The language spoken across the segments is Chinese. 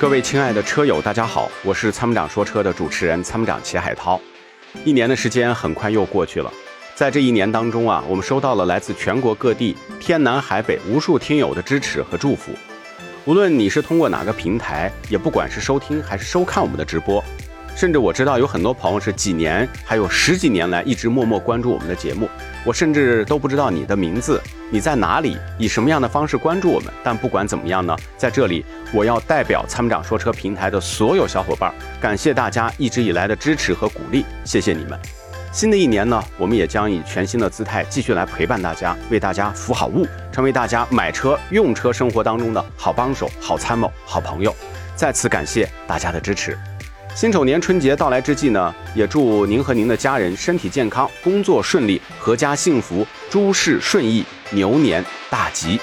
各位亲爱的车友，大家好，我是参谋长说车的主持人参谋长齐海涛。一年的时间很快又过去了，在这一年当中啊，我们收到了来自全国各地天南海北无数听友的支持和祝福。无论你是通过哪个平台，也不管是收听还是收看我们的直播，甚至我知道有很多朋友是几年还有十几年来一直默默关注我们的节目，我甚至都不知道你的名字，你在哪里，以什么样的方式关注我们。但不管怎么样呢，在这里我要代表参谋长说车平台的所有小伙伴，感谢大家一直以来的支持和鼓励，谢谢你们。新的一年呢，我们也将以全新的姿态继续来陪伴大家，为大家服好务，成为大家买车、用车生活当中的好帮手、好参谋、好朋友。再次感谢大家的支持。辛丑年春节到来之际呢，也祝您和您的家人身体健康、工作顺利、阖家幸福、诸事顺意、牛年大吉。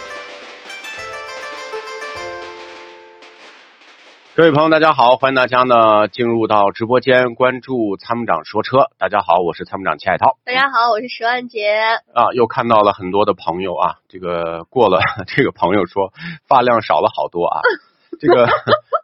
各位朋友，大家好，欢迎大家呢进入到直播间关注参谋长说车。大家好，我是参谋长齐海涛。大家好，我是石万杰。啊，又看到了很多的朋友啊，这个过了，这个朋友说发量少了好多啊。这个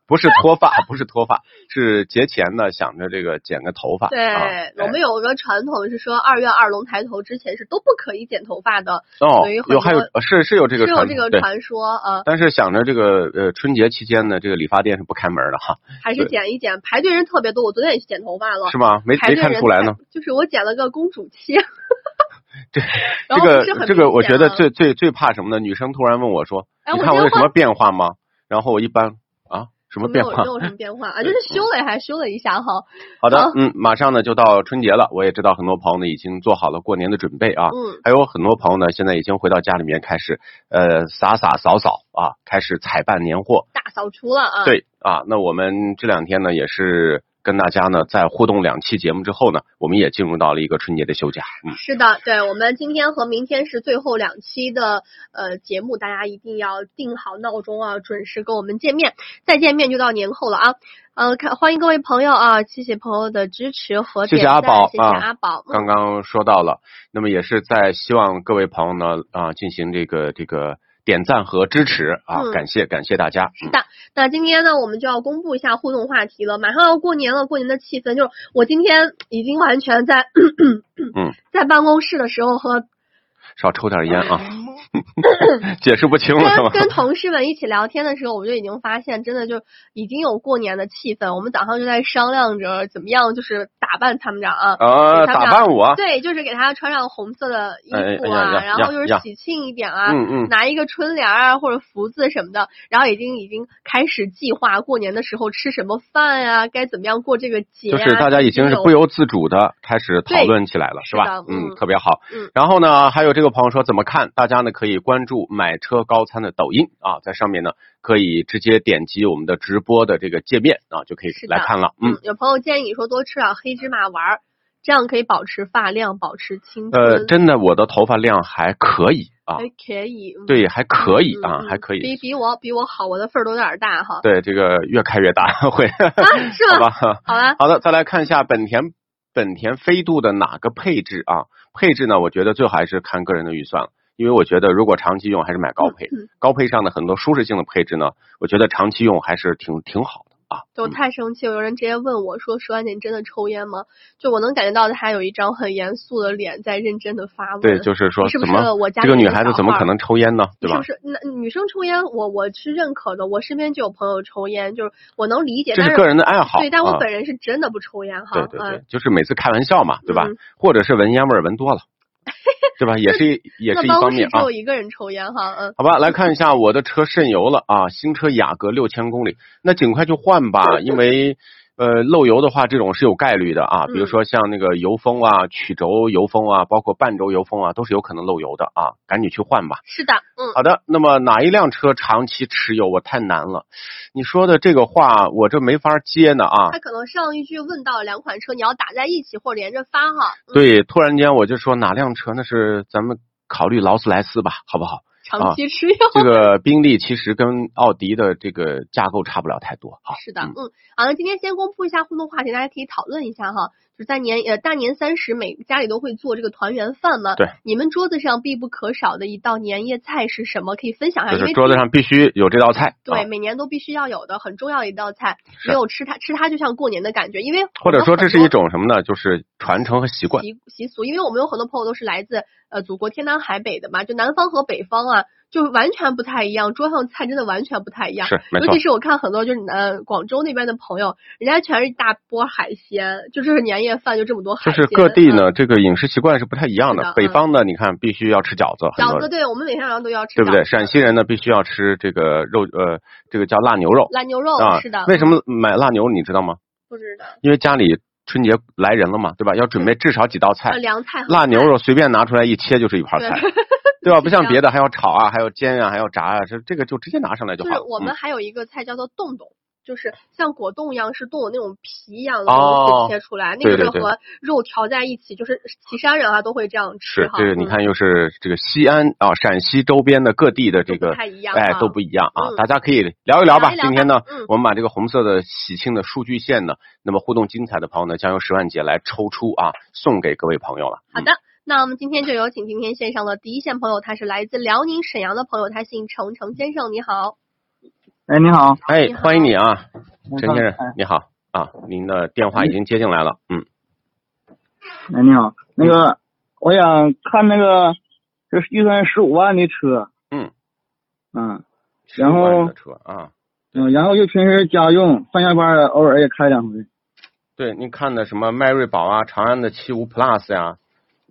不是脱发，不是脱发，是节前呢想着这个剪个头发。对，啊我们有个传统是说二月二龙抬头之前是都不可以剪头发的，哦有还有呃是是有这个传是有这个传说啊，但是想着这个呃春节期间呢，这个理发店是不开门的哈，还是剪一剪，排队人特别多。我昨天也去剪头发了，是吗？没没看出来呢。就是我剪了个公主切。这这个这个，我觉得最最最怕什么呢？女生突然问我说：“哎你看我有什么变化吗？”然后我一般啊，什么变化没有没？有什么变化啊，就是修了还修了一下哈。好的，嗯，马上呢就到春节了，我也知道很多朋友呢已经做好了过年的准备啊，嗯，还有很多朋友呢现在已经回到家里面开始呃洒洒扫扫啊，开始采办年货。大扫除了啊。，对啊，那我们这两天呢也是跟大家呢在互动两期节目之后呢，我们也进入到了一个春节的休假。嗯，是的，对我们今天和明天是最后两期的呃节目，大家一定要定好闹钟啊，准时跟我们见面。再见面就到年后了啊！呃，看欢迎各位朋友啊，谢谢朋友的支持和谢谢点赞谢谢阿宝啊阿宝。嗯刚刚说到了，那么也是在希望各位朋友呢啊进行这个这个点赞和支持啊，嗯感谢感谢大家。是的，那今天呢，我们就要公布一下互动话题了。马上要过年了，过年的气氛就是我今天已经完全在嗯在办公室的时候和少抽点烟啊，解释不清了是跟？跟同事们一起聊天的时候，我就已经发现，真的就已经有过年的气氛。我们早上就在商量着怎么样，就是打扮参谋长啊。打扮我，对，就是给他穿上红色的衣哎服啊，然后就是喜庆一点啊，嗯嗯拿一个春联啊或者福字什么的，然后已经已经开始计划过年的时候吃什么饭呀、该怎么样过这个节啊。就是大家已经是不由自主的开始讨论起来了，是吧？嗯特别好。嗯然后呢，还有这个朋友说怎么看？大家呢可以关注买车高参的抖音啊，在上面呢可以直接点击我们的直播的这个界面啊，就可以来看了。嗯嗯，，有朋友建议说多吃点黑芝麻丸儿，这样可以保持发量，保持青春。呃，真的我的头发量还可以啊，还可以，嗯对，还可以嗯啊，嗯还可以。比比我比我好，我的份儿都有点大哈。对，这个越开越大 会，啊，是吗？好吧？好了，好的，再来看一下本田本田飞度的哪个配置啊？配置呢，我觉得最好还是看个人的预算，因为我觉得如果长期用，还是买高配。嗯高配上的很多舒适性的配置呢，我觉得长期用还是挺挺好的啊。就我太生气了，有人直接问我说：“十万姐，你真的抽烟吗？”就我能感觉到他有一张很严肃的脸在认真的发问。对，就是说是不是我家这个女孩子怎么可能抽烟呢？对吧是不？是？那女生抽烟，我我是认可的。我身边就有朋友抽烟，就是我能理解。这是个人的爱好。对，但我啊本人是真的不抽烟哈。对对对嗯，，就是每次开玩笑嘛，对吧嗯？或者是闻烟味儿闻多了，对吧？也是一也是一方面啊。只有一个人抽烟哈，嗯。好吧，来看一下我的车渗油了啊，新车雅阁六千公里，那尽快就换吧，因为呃漏油的话，这种是有概率的啊，比如嗯说像那个油封啊、曲轴油封啊，包括半轴油封啊，都是有可能漏油的啊，赶紧去换吧。是的，嗯，好的，那么哪一辆车长期持有我太难了，你说的这个话我这没法接呢啊。他可能上一句问到两款车，你要打在一起或者连着发哈。嗯，对，突然间我就说哪辆车那是咱们考虑劳斯莱斯吧，好不好？长期持有。这个宾利其实跟奥迪的这个架构差不了太多哈。是的，嗯嗯，好，那今天先公布一下互动话题，大家可以讨论一下哈。在年呃大年三十，每家里都会做这个团圆饭嘛。对。你们桌子上必不可少的一道年夜菜是什么？可以分享一下。就是桌子上必须有这道菜。对，每年都必须要有的很重要的一道菜，没有吃它，吃它就像过年的感觉。因为或者说这是一种什么呢？就是传承和习惯习习俗。因为我们有很多朋友都是来自呃祖国天南海北的嘛，就南方和北方啊。就完全不太一样，桌上菜真的完全不太一样。是，尤其是我看很多就是呃广州那边的朋友，人家全是一大波海鲜，就这是年夜饭就这么多海鲜。就是各地呢，这个饮食习惯是不太一样的。北方呢，你看必须要吃饺子。饺子，对我们每天晚上都要吃。对不对？陕西人呢，必须要吃这个肉，呃，这个叫腊牛肉。腊牛肉啊，是的。为什么买腊牛？你知道吗？不知道。因为家里春节来人了嘛，对吧？要准备至少几道菜。凉菜。腊牛肉随便拿出来一切就是一盘菜。对吧？不像别的还要炒啊，还要煎啊，还要炸啊，这这个就直接拿上来就好。就是我们还有一个菜叫做冻冻，就是像果冻一样，是冻的那种皮一样的东西切出来，那个是和肉调在一起，就是岐山人啊都会这样吃。是这个，你看又是这个西安啊，陕西周边的各地的这个哎都不一样啊，大家可以聊一聊吧。今天呢，我们把这个红色的喜庆的数据线呢，那么互动精彩的朋友呢，将由十万姐来抽出啊，送给各位朋友了。好的。那我们今天就有请今天线上的第一线朋友，他是来自辽宁沈阳的朋友，他姓程，程先生你好。哎，你好，哎，欢迎你啊，陈先生，你好啊，您的电话已经接进来了，嗯。哎，你好，那个我想看那个，就是预算十五万的车，嗯，嗯，然后车啊，嗯，然后就平时家用，上下班偶尔也开两回。对，你看的什么迈锐宝啊，长安的七五 Plus 呀。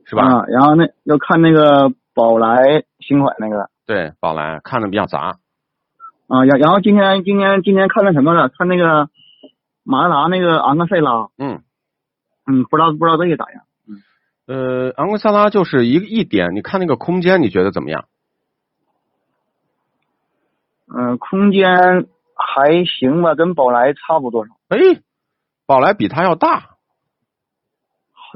是吧？啊，然后那要看那个宝来新款那个。对，宝来看的比较杂。啊，然然后今天今天今天看那什么了？看那个马自达那个昂克赛拉。嗯。嗯，不知道不知道这个咋样？嗯。呃，昂克赛拉就是一个一点，你看那个空间，你觉得怎么样？嗯，空间还行吧，跟宝来差不多少。哎，宝来比它要大。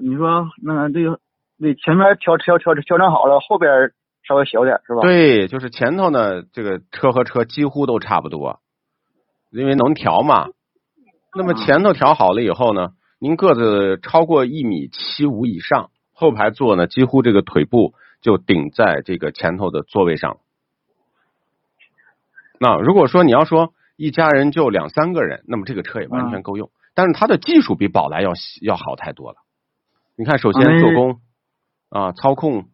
你说那这个？对，前面调调调调整好了，后边稍微小点是吧？对，就是前头呢，这个车和车几乎都差不多，因为能调嘛。那么前头调好了以后呢，您个子超过一米七五以上，后排座呢几乎这个腿部就顶在这个前头的座位上。那如果说你要说一家人就两三个人，那么这个车也完全够用。但是它的技术比宝来要要好太多了。你看，首先做工。啊，操控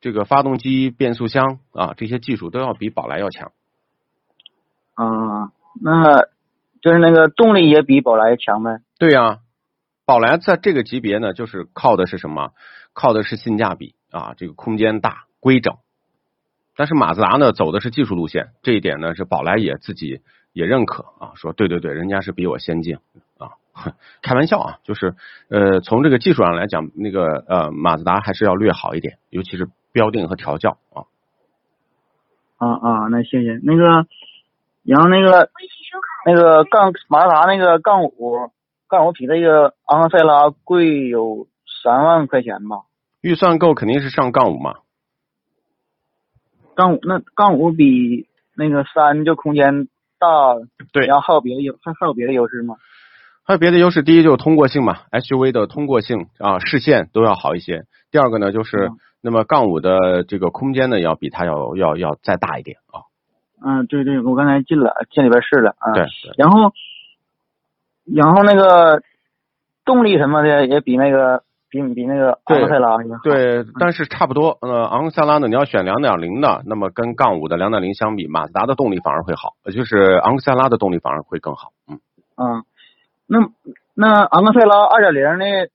这个发动机、变速箱啊，这些技术都要比宝来要强。啊，那就是那个动力也比宝来强呗？对呀，宝来在这个级别呢，就是靠的是什么？靠的是性价比啊，这个空间大、规整。但是马自达呢，走的是技术路线，这一点呢，是宝来也自己也认可啊，说对对对，人家是比我先进啊。开玩笑啊，就是呃，从这个技术上来讲，那个呃，马自达还是要略好一点，尤其是标定和调教啊。啊啊，那谢谢那个，然后那个那个杠马自达那个杠五杠五比那个昂克赛拉贵有三万块钱吧？预算够肯定是上杠五嘛。杠五那杠五比那个三就空间大，对，然后还有别的优还还有别的优势吗？还有别的优势，第一就是通过性嘛，SUV 的通过性啊，视线都要好一些。第二个呢，就是那么杠五的这个空间呢，要比它要要要再大一点啊。嗯，对对，我刚才进了进里边试了啊。对。然后，然后那个动力什么的也比那个比比那个昂克赛拉对，但是差不多。呃，昂克赛拉呢，你要选两点零的，那么跟杠五的两点零相比，马自达的动力反而会好，就是昂克赛拉的动力反而会更好。嗯。啊。那那昂克赛拉二点零呢？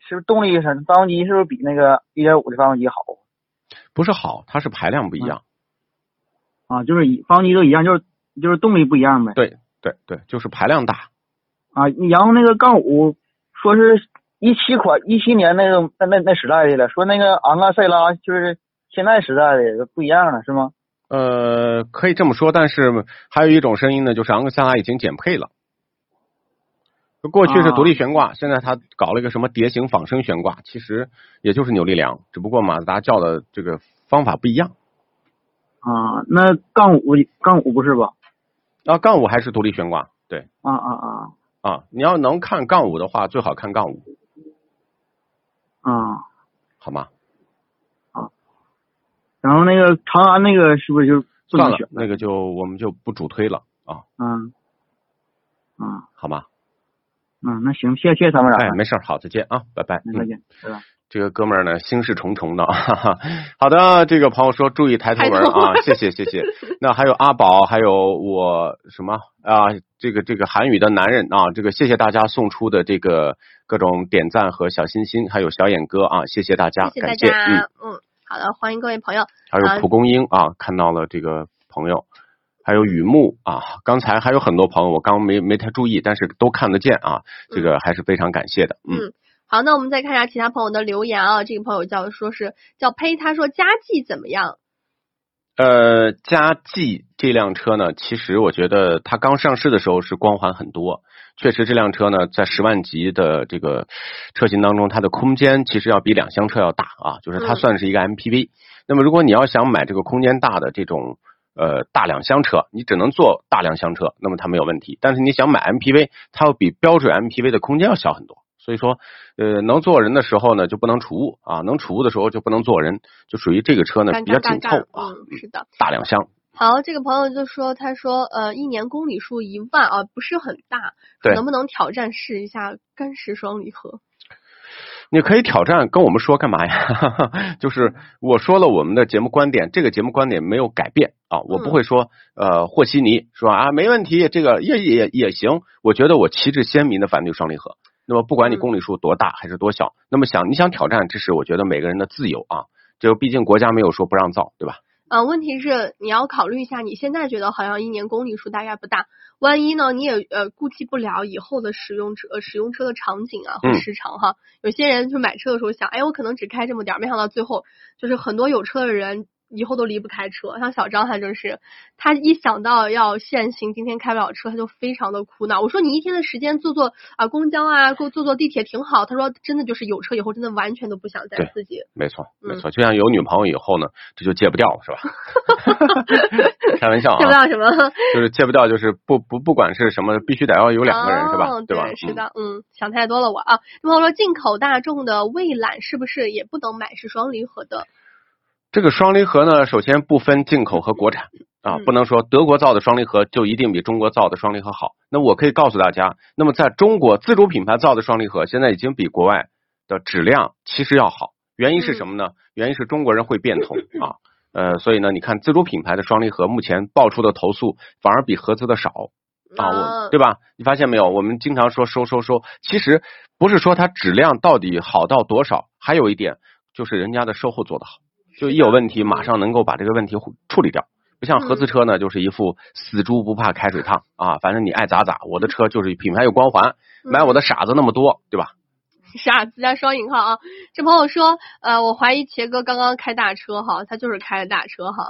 是不是动力是发动机是不是比那个一点五的发动机好？不是好，它是排量不一样。啊，就是发动机都一样，就是就是动力不一样呗。对对对，就是排量大。啊，然后那个杠五说是一七款一七年那个那那那时代的了，说那个昂克赛拉就是现在时代的不一样了，是吗？呃，可以这么说，但是还有一种声音呢，就是昂克赛拉已经减配了。过去是独立悬挂，现在他搞了一个什么蝶形仿生悬挂，其实也就是扭力梁，只不过马自达叫的这个方法不一样。啊，那杠五杠五不是吧？啊，杠五还是独立悬挂，对。啊啊啊！啊，你要能看杠五的话，最好看杠五。啊，好吗？啊然后那个长安那个是不是就不算了？，那个就我们就不主推了啊，嗯，嗯好吗？嗯，那行，谢谢谢谢参谋长，哎，没事儿，好，再见啊，拜拜。嗯，再见，拜拜。这个哥们儿呢，心事重重的。哈哈。好的，这个朋友说注意抬头纹啊，谢谢谢谢。那还有阿宝，还有我什么啊？这个这个韩语的男人啊，这个谢谢大家送出的这个各种点赞和小心心，还有小眼哥啊，谢谢大家，谢谢大感谢。嗯，嗯，好的，欢迎各位朋友。还有蒲公英啊，看到了这个朋友。还有雨木啊，刚才还有很多朋友，我刚没没太注意，但是都看得见啊，这个还是非常感谢的，嗯。嗯，好，那我们再看一下其他朋友的留言啊。这个朋友叫说是叫呸，他说佳绩怎么样？呃，佳绩这辆车呢，其实我觉得它刚上市的时候是光环很多，确实这辆车呢，在十万级的这个车型当中，它的空间其实要比两厢车要大啊，就是它嗯算是一个 MPV。那么如果你要想买这个空间大的这种呃大两厢车，你只能坐大两厢车，那么它没有问题。但是你想买 MPV，它要比标准 MPV 的空间要小很多。所以说，呃，能坐人的时候呢，就不能储物啊；能储物的时候就不能坐人，就属于这个车呢尴比较。紧凑啊。嗯，是的。大两厢，好，这个朋友就说，他说，呃，一年公里数一万啊，不是很大，对能不能挑战试一下干式双离合？你可以挑战跟我们说干嘛呀？就是我说了我们的节目观点，这个节目观点没有改变啊，我不会说呃和稀泥说啊没问题，这个也也也行。我觉得我旗帜鲜明的反对双离合。那么不管你嗯公里数多大还是多小，那么想你想挑战，这是我觉得每个人的自由啊。就毕竟国家没有说不让造，对吧？啊，问题是你要考虑一下，你现在觉得好像一年公里数大概不大，万一呢你也呃顾及不了以后的使用车呃使用车的场景啊和嗯时长哈。有些人就买车的时候想，哎，我可能只开这么点儿，没想到最后就是很多有车的人。以后都离不开车，像小张他就是，他一想到要限行，今天开不了车，他就非常的苦恼。我说你一天的时间坐坐啊公交啊，坐坐坐地铁挺好。他说真的就是有车以后，真的完全都不想再自己没错，嗯没错。就像有女朋友以后呢，这就戒不掉了，是吧？开玩笑啊，戒不啊，到什么。就是戒不掉，就是不不不管是什么，必须得要有两个人，是吧哦？对吧？嗯是的，嗯，想太多了我啊。那么说进口大众的蔚揽是不是也不能买是双离合的？这个双离合呢，首先不分进口和国产啊，嗯不能说德国造的双离合就一定比中国造的双离合好。那我可以告诉大家，那么在中国自主品牌造的双离合，现在已经比国外的质量其实要好。原因是什么呢？原因是中国人会变通啊，呃，所以呢，你看自主品牌的双离合目前爆出的投诉反而比合资的少。啊，我对吧？你发现没有？我们经常说收收收，其实不是说它质量到底好到多少，还有一点就是人家的售后做得好，就一有问题马上能够把这个问题处理掉。不像合资车呢，就是一副死猪不怕开水烫啊，反正你爱咋咋。我的车就是品牌有光环，买我的傻子那么多，对吧？傻子加双引号啊！这朋友说，呃，我怀疑茄哥刚刚开大车哈，他就是开的大车哈。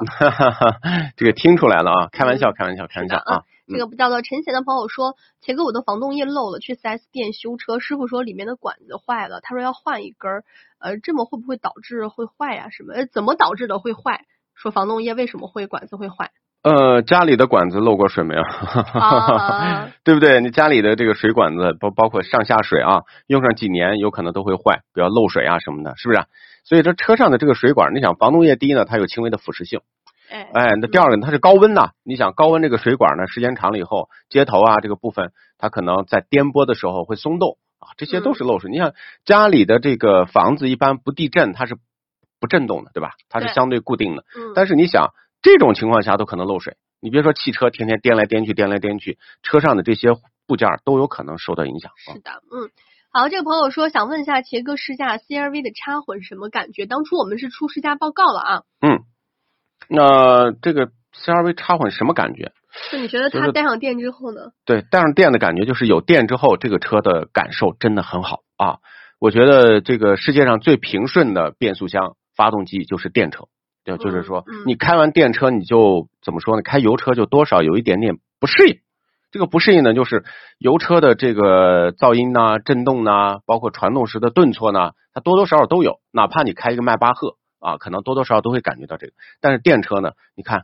这个听出来了啊，开玩笑，开玩笑，开玩笑啊。这个叫做陈贤的朋友说，前哥我的防冻液漏了，去 4S 店修车，师傅说里面的管子坏了，他说要换一根儿，呃，这么会不会导致会坏呀、什么？呃，怎么导致的会坏？说防冻液为什么会管子会坏？呃，家里的管子漏过水没有？啊 对不对？你家里的这个水管子，包包括上下水啊，用上几年有可能都会坏，比如漏水啊什么的，是不是？所以这车上的这个水管，你想防冻液低呢，它有轻微的腐蚀性。哎哎，那第二个呢它是高温呐，你想高温这个水管呢，时间长了以后，接头啊这个部分，它可能在颠簸的时候会松动啊，这些都是漏水。你想家里的这个房子一般不地震，它是不震动的，对吧？它是相对固定的。嗯，但是你想，这种情况下都可能漏水。你别说汽车天天颠来颠去，颠来颠去，车上的这些部件都有可能受到影响。啊是的，嗯。好，这个朋友说想问一下杰哥试驾 CRV 的插混什么感觉？当初我们是出试驾报告了啊，嗯，那这个 CRV 插混什么感觉？就你觉得它带上电之后呢？对，带上电的感觉就是有电之后，这个车的感受真的很好啊！我觉得这个世界上最平顺的变速箱发动机就是电车，对，就是说嗯你开完电车，你就怎么说呢？开油车就多少有一点点不适应。这个不适应呢，就是油车的这个噪音呐、震动呐、包括传动时的顿挫呢，它多多少少都有。哪怕你开一个迈巴赫啊，可能多多少少都会感觉到这个。但是电车呢，你看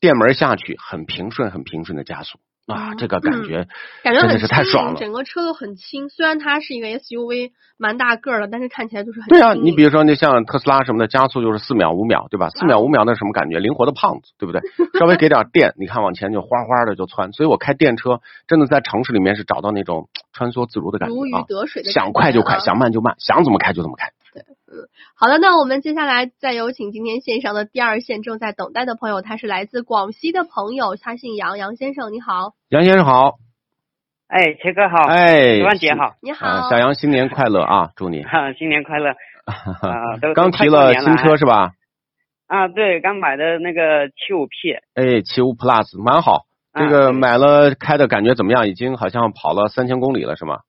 电门下去很平顺，很平顺的加速啊，嗯这个感觉感觉真的是太爽了。整个车都很轻。虽然它是一个 SUV，蛮大个儿的，但是看起来就是很对啊，你比如说那像特斯拉什么的，加速就是四秒五秒，对吧？四秒五秒那是什么感觉？灵活的胖子，对不对？稍微给点电，你看往前就哗哗的就窜。所以我开电车，真的在城市里面是找到那种穿梭自如的感如鱼觉啊，得水的想快就快，啊想慢就慢，想怎么开就怎么开。好的，那我们接下来再有请今天线上的第二线正在等待的朋友，他是来自广西的朋友，他姓杨，杨先生你好，杨先生好，哎，切哥好，哎，十万姐好，你好，啊，小杨新年快乐啊，祝你。哈，新年快乐。刚提了新车是吧？啊，对，刚买的那个七五 P，哎，七五 Plus 蛮好，这个买了开的感觉怎么样？已经好像跑了三千公里了是吗？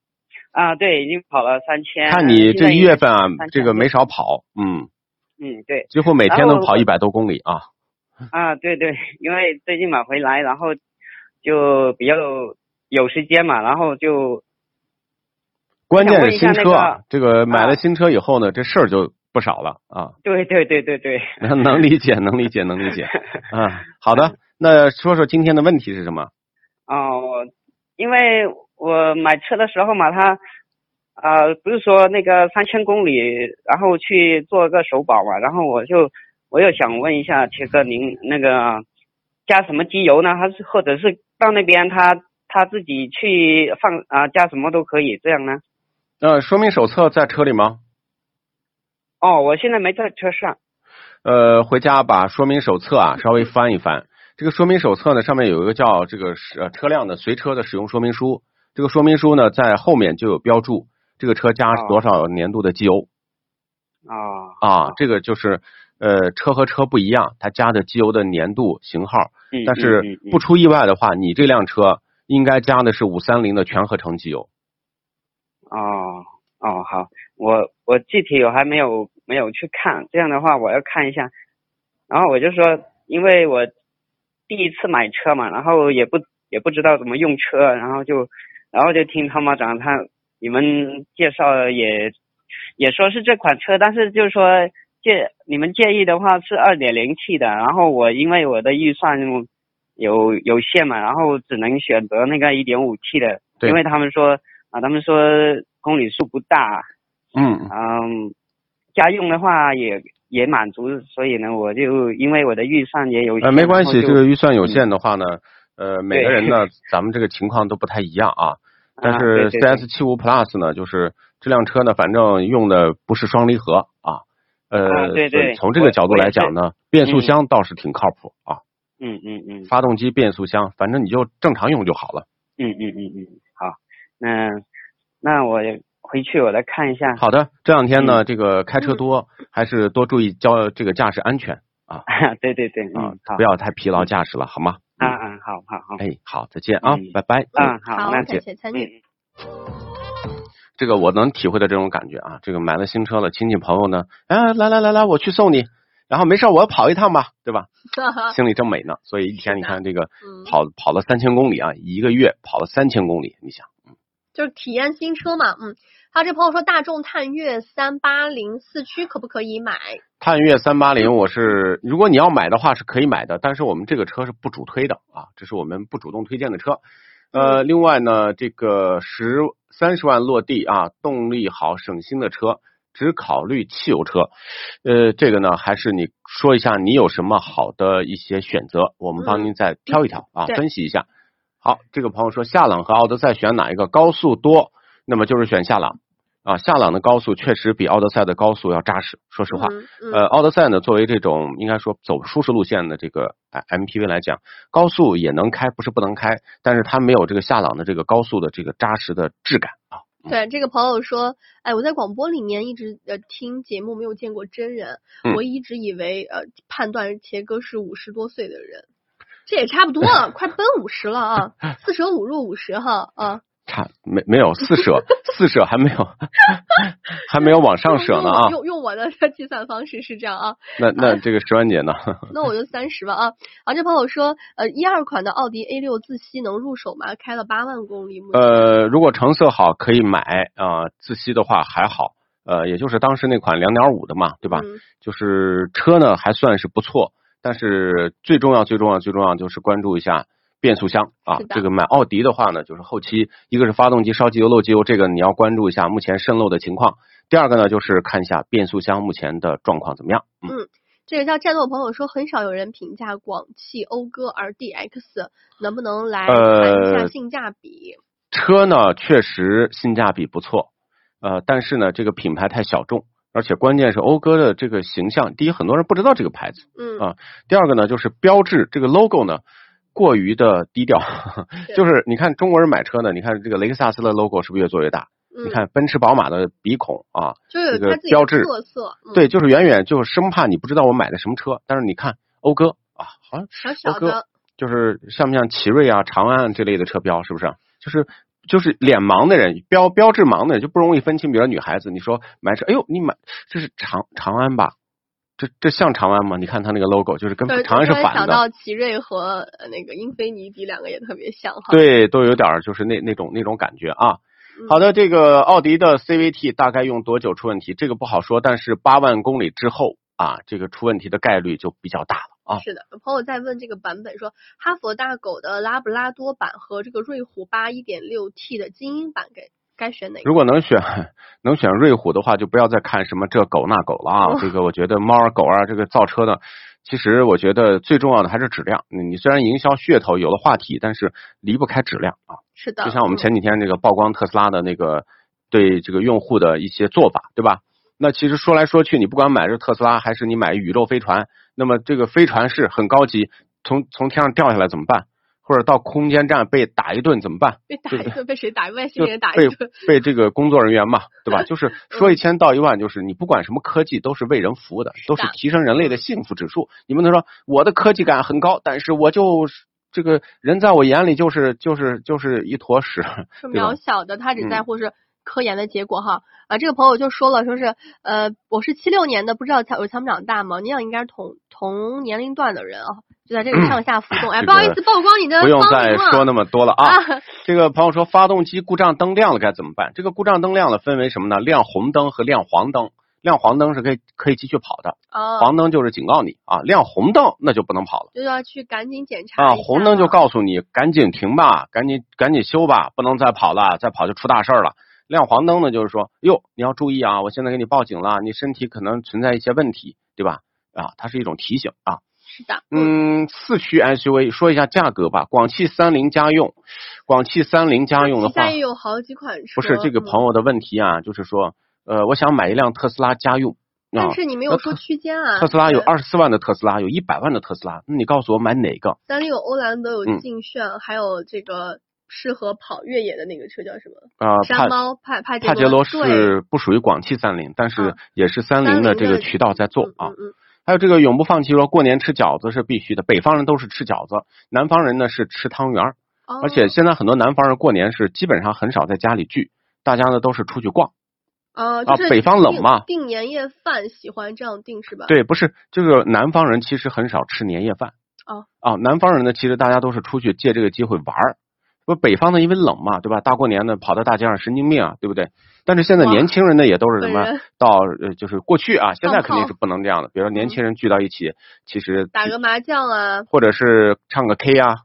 啊，对，已经跑了三千。看你这一月份啊这个没少跑，嗯，嗯，对，几乎每天能跑一百多公里啊。啊，对对，因为最近买回来，然后就比较有时间嘛，然后就关键是新车啊那个，这个买了啊新车以后呢，这事儿就不少了啊。对对对对对，能能理解，能理解，能理解。啊，好的，那说说今天的问题是什么？哦，因为我买车的时候嘛，他呃不是说那个三千公里，然后去做个首保嘛，然后我就我又想问一下铁哥，您那个加什么机油呢？还是或者是到那边他他自己去放啊、加什么都可以这样呢？呃，说明手册在车里吗？哦，我现在没在车上。呃，回家把说明手册啊稍微翻一翻。这个说明手册呢，上面有一个叫这个是呃车辆的随车的使用说明书。这个说明书呢，在后面就有标注这个车加哦多少年度的机油啊啊。这个就是呃车和车不一样，它加的机油的年度型号。嗯，但是不出意外的话，你这辆车应该加的是五三零的全合成机油。哦哦好，我我具体我还没有没有去看，这样的话我要看一下。然后我就说，因为我第一次买车嘛，然后也不也不知道怎么用车，然后就然后就听他妈讲他你们介绍也也说是这款车，但是就是说介你们建议的话是二点零 T 的，然后我因为我的预算有有限嘛，然后只能选择那个一点五 T 的，对。因为他们说啊，他们说公里数不大，嗯，嗯，家用的话也也满足，所以呢，我就因为我的预算也有限，呃，没关系，这个预算有限的话呢，呃，每个人呢，咱们这个情况都不太一样啊。但啊是对对对 CS 七五 Plus 呢，就是这辆车呢，反正用的不是双离合啊，呃，啊对对从这个角度来讲呢，变速箱倒是挺靠谱啊，嗯嗯嗯发动机、变速箱，反正你就正常用就好了。嗯嗯嗯嗯，好，那那我回去我来看一下，好的，这两天呢，嗯这个开车多，还是多注意交这个驾驶安全啊 对对对，啊不，要太疲劳驾驶了，好吗？啊啊，好好好，哎，好，再见啊嗯，拜拜。嗯好，好，那感谢参与。嗯。这个我能体会到这种感觉啊。这个买了新车了，亲戚朋友呢，哎，来来来来，我去送你，然后没事儿我跑一趟吧，对吧？心里正美呢。所以一天你看这个嗯跑跑了三千公里啊，一个月跑了三千公里，你想，就是体验新车嘛，嗯。还有这朋友说，大众探岳三八零四驱可不可以买？探岳三八零我是，如果你要买的话是可以买的，但是我们这个车是不主推的啊，这是我们不主动推荐的车。呃，另外呢，这个十三十万落地啊，动力好省心的车，只考虑汽油车。呃，这个呢，还是你说一下你有什么好的一些选择，我们帮您再挑一挑啊，对分析一下。好，这个朋友说夏朗和奥德赛选哪一个？高速多，那么就是选夏朗啊。夏朗的高速确实比奥德赛的高速要扎实，说实话。嗯嗯呃，奥德赛呢，作为这种应该说走舒适路线的这个哎 MPV 来讲，高速也能开，不是不能开，但是它没有这个夏朗的这个高速的这个扎实的质感啊。对，这个朋友说，哎，我在广播里面一直呃听节目，没有见过真人，嗯我一直以为呃判断杰哥是五十多岁的人，这也差不多了，快奔五十了啊，四舍五入五十哈啊。差没没有四舍四舍还没有 还没有往上舍呢啊。用用用我的 计算方式是这样啊，那那这个十万姐呢？那我就三十吧啊。啊，这朋友说，呃，一二款的奥迪 A 六自吸能入手吗？开了八万公里，呃，如果成色好可以买啊、自吸的话还好，呃，也就是当时那款两点五的嘛，对吧？嗯就是车呢还算是不错，但是最重要最重要最重要就是关注一下变速箱啊这个买奥迪的话呢，就是后期一个是发动机烧机油漏机油，这个你要关注一下目前渗漏的情况。第二个呢，就是看一下变速箱目前的状况怎么样。嗯，这个叫战斗朋友说，很少有人评价广汽讴歌 RDX，能不能来谈一下呃性价比？车呢确实性价比不错，呃，但是呢这个品牌太小众，而且关键是讴歌的这个形象，第一很多人不知道这个牌子，嗯啊第二个呢就是标志这个 logo 呢过于的低调，就是你看中国人买车呢，你看这个雷克萨斯的 logo 是不是越做越大？嗯你看奔驰、宝马的鼻孔啊，这个标志特色，嗯、对，就是远远就生怕你不知道我买的什么车，但是你看讴歌啊，好像小小讴歌的，就是像不像奇瑞啊、长安啊这类的车标，是不是？就是就是脸盲的人，标标志盲的人就不容易分清。比如说女孩子，你说买车，哎呦，你买这是长长安吧？这这像长安吗？你看它那个 logo，就是跟，长安是反的想到奇瑞和呃那个英菲尼迪两个也特别像哈。对，都有点儿就是那那种那种感觉啊。嗯，好的，这个奥迪的 CVT 大概用多久出问题？这个不好说，但是八万公里之后啊，这个出问题的概率就比较大了啊。是的，有朋友在问这个版本说，哈佛大狗的拉布拉多版和这个瑞虎八一点六 T 的精英版该该选哪个？如果能选能选瑞虎的话，就不要再看什么这狗那狗了啊！哦 这个我觉得猫啊狗儿啊，这个造车的，其实我觉得最重要的还是质量。嗯你虽然营销噱头有了话题，但是离不开质量啊。是的，就像我们嗯前几天那个曝光特斯拉的那个对这个用户的一些做法，对吧？那其实说来说去，你不管买这特斯拉还是你买宇宙飞船，那么这个飞船是很高级，从从天上掉下来怎么办？或者到空间站被打一顿怎么办？被打一顿，被谁打？外星就被人打一顿。被被这个工作人员嘛，对吧？就是说一千道一万，就是你不管什么科技都是为人服务的，都是提升人类的幸福指数。你不能说我的科技感很高，但是我就是这个人在我眼里就是就是就是一坨屎，是渺小的，他只嗯在乎是科研的结果哈。啊，这个朋友就说了，说是呃，我是七六年的，不知道参我参谋长大吗？你俩应该是同同年龄段的人啊，就在这个上下浮动。哎，不好意思，曝光你的不用再说那么多了啊。啊，这个朋友说，发动机故障灯亮了该怎么办？这个故障灯亮了分为什么呢？亮红灯和亮黄灯。亮黄灯是可以可以继续跑的，哦，黄灯就是警告你啊。亮红灯那就不能跑了。就要去赶紧检查啊，红灯就告诉你赶紧停吧，赶紧赶紧修吧，不能再跑了，再跑就出大事儿了。亮黄灯呢，就是说，哟，你要注意啊，我现在给你报警了，你身体可能存在一些问题，对吧？啊，它是一种提醒啊。是的，嗯，四驱 SUV 说一下价格吧。广汽三菱家用，广汽三菱家用的话现在，有好几款车，不是这个嗯朋友的问题啊，就是说，呃，我想买一辆特斯拉家用。啊但是你没有说区间啊。特斯拉有对二十四万的特斯拉，有一百万的特斯拉，那你告诉我买哪个？三菱有欧蓝德，有嗯劲炫，还有这个适合跑越野的那个车叫什么？啊、帕山猫帕帕帕杰罗是不属于广汽三菱，但是啊也是三菱的这个渠道在做啊。嗯嗯嗯还有这个永不放弃说过年吃饺子是必须的，北方人都是吃饺子，南方人呢是吃汤圆儿。哦而且现在很多南方人过年是基本上很少在家里聚，大家呢都是出去逛。啊，啊就是北方冷嘛订年夜饭喜欢这样订是吧？，对，不是就是南方人其实很少吃年夜饭。哦。啊，南方人呢，其实大家都是出去借这个机会玩儿。不，北方呢因为冷嘛，对吧？大过年的跑到大街上神经病啊，对不对？但是现在年轻人呢也都是什么到呃，就是过去啊，现在肯定是不能这样的。比如说年轻人聚到一起，其实打个麻将啊，或者是唱个 K 啊，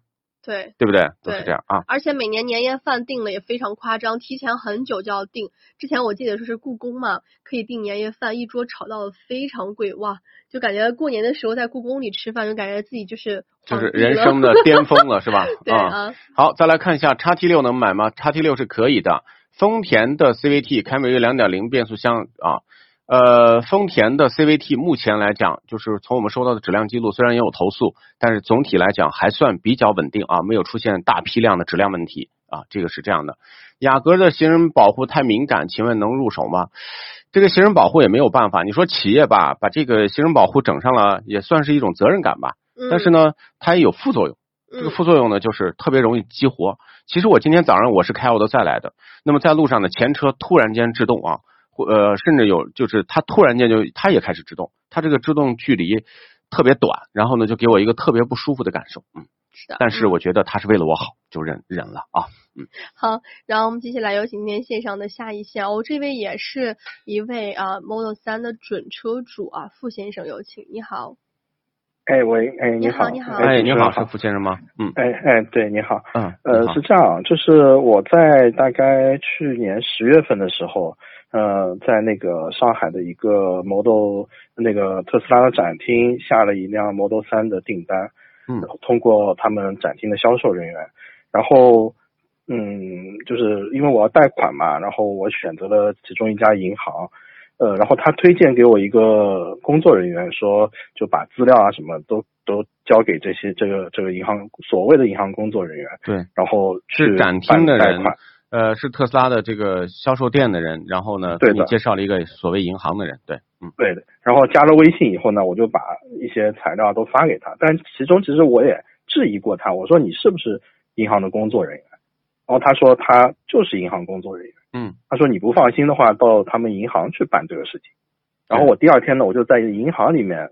对。对不对？都是这样啊。而且每年年夜饭定的也非常夸张，提前很久就要定。之前我记得说是故宫嘛，可以订年夜饭，一桌炒到非常贵，哇，就感觉过年的时候在故宫里吃饭，就感觉自己就是就是人生的巅峰了，是吧？对啊，好，再来看一下叉 T 六能买吗？叉 T 六是可以的，丰田的 CVT 凯美瑞2.0变速箱啊，呃，丰田的 CVT 目前来讲，就是从我们收到的质量记录，虽然也有投诉，但是总体来讲还算比较稳定啊，没有出现大批量的质量问题啊，这个是这样的。雅阁的行人保护太敏感，请问能入手吗？这个行人保护也没有办法，你说企业吧，把这个行人保护整上了，也算是一种责任感吧。嗯、但是呢，它也有副作用。这个嗯副作用呢，就是特别容易激活。其实我今天早上我是开奥德赛来的，那么在路上呢，前车突然间制动啊，或呃，甚至有就是它突然间就它也开始制动，它这个制动距离特别短，然后呢就给我一个特别不舒服的感受，嗯，是的，但是嗯我觉得他是为了我好，就忍忍了啊。嗯好，然后我们接下来有请今天线上的下一线哦，这位也是一位啊 Model 三的准车主啊，傅先生有请，你好。哎喂，哎你好，你好哎，你好，是是付先生吗？嗯。哎哎，对，你好，嗯，呃是这样，就是我在大概去年十月份的时候，呃，在那个上海的一个 Model 那个特斯拉的展厅下了一辆 Model 三的订单，嗯。通过他们展厅的销售人员，然后，嗯，就是因为我要贷款嘛，然后我选择了其中一家银行，呃，然后他推荐给我一个工作人员说，就把资料啊什么都都交给这些这个这个银行所谓的银行工作人员，对，然后是展厅的人呃，是特斯拉的这个销售店的人，然后呢，对你介绍了一个所谓银行的人，对，嗯对的。然后加了微信以后呢，我就把一些材料都发给他，但其中其实我也质疑过他，我说你是不是银行的工作人员？然后他说他就是银行工作人员。嗯他说你不放心的话，到他们银行去办这个事情。然后我第二天呢，我就在银行里面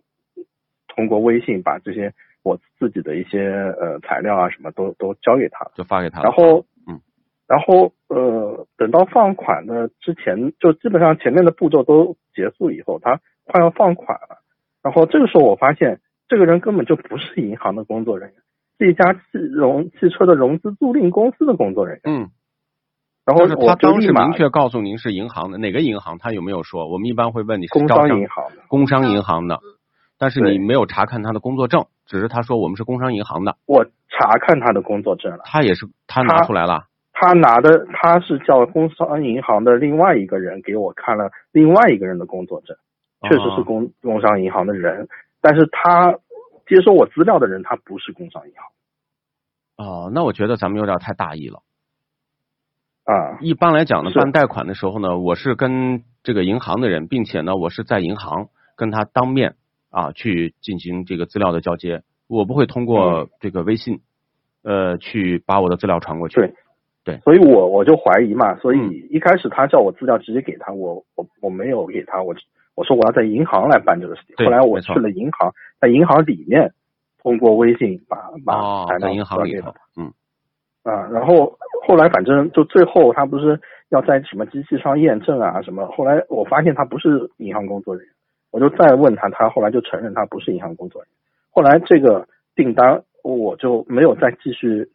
通过微信把这些我自己的一些呃材料啊什么都都交给他了。就发给他，然后嗯，然后呃，等到放款的之前，就基本上前面的步骤都结束以后，他快要放款了。然后这个时候我发现，这个人根本就不是银行的工作人员，是一家汽融汽车的融资租赁公司的工作人员。嗯，然后是他当时明确告诉您是银行的哪个银行，他有没有说？我们一般会问你是工招商商银行的，工商银行的，但是你没有查看他的工作证，只是他说我们是工商银行的，我查看他的工作证了，他也是他拿出来了，他拿的他是叫工商银行的另外一个人给我看了另外一个人的工作证。确实是哦工工商银行的人，但是他接收我资料的人他不是工商银行。哦，那我觉得咱们有点太大意了。啊，一般来讲呢，是。办贷款的时候呢，我是跟这个银行的人，并且呢，我是在银行跟他当面啊去进行这个资料的交接，我不会通过这个微信，呃，去把我的资料传过去。对。对。所以我我就怀疑嘛，所以嗯。一开始他叫我资料直接给他，我我我没有给他，我我说我要在银行来办这个事情，对后来我去了银行，在银行里面通过微信把把哦材，料在银行里头交给他，嗯，啊，然后后来反正就最后他不是要在什么机器上验证啊什么，后来我发现他不是银行工作人员，我就再问他，他后来就承认他不是银行工作人员。后来这个订单我就没有再继续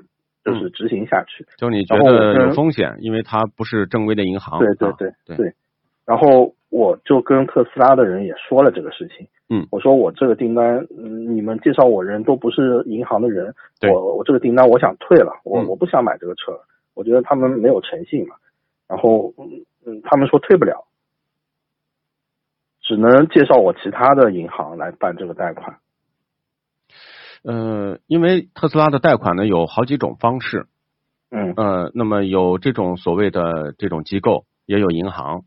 就是执行下去。就你觉得有风险，因为他不是正规的银行。对对对对。然后我就跟特斯拉的人也说了这个事情。嗯我说我这个订单，嗯，你们介绍我人都不是银行的人，对我我这个订单我想退了，我嗯我不想买这个车了，我觉得他们没有诚信嘛。然后嗯嗯，他们说退不了，只能介绍我其他的银行来办这个贷款。呃，因为特斯拉的贷款呢有好几种方式，嗯，呃，那么有这种所谓的这种机构，也有银行。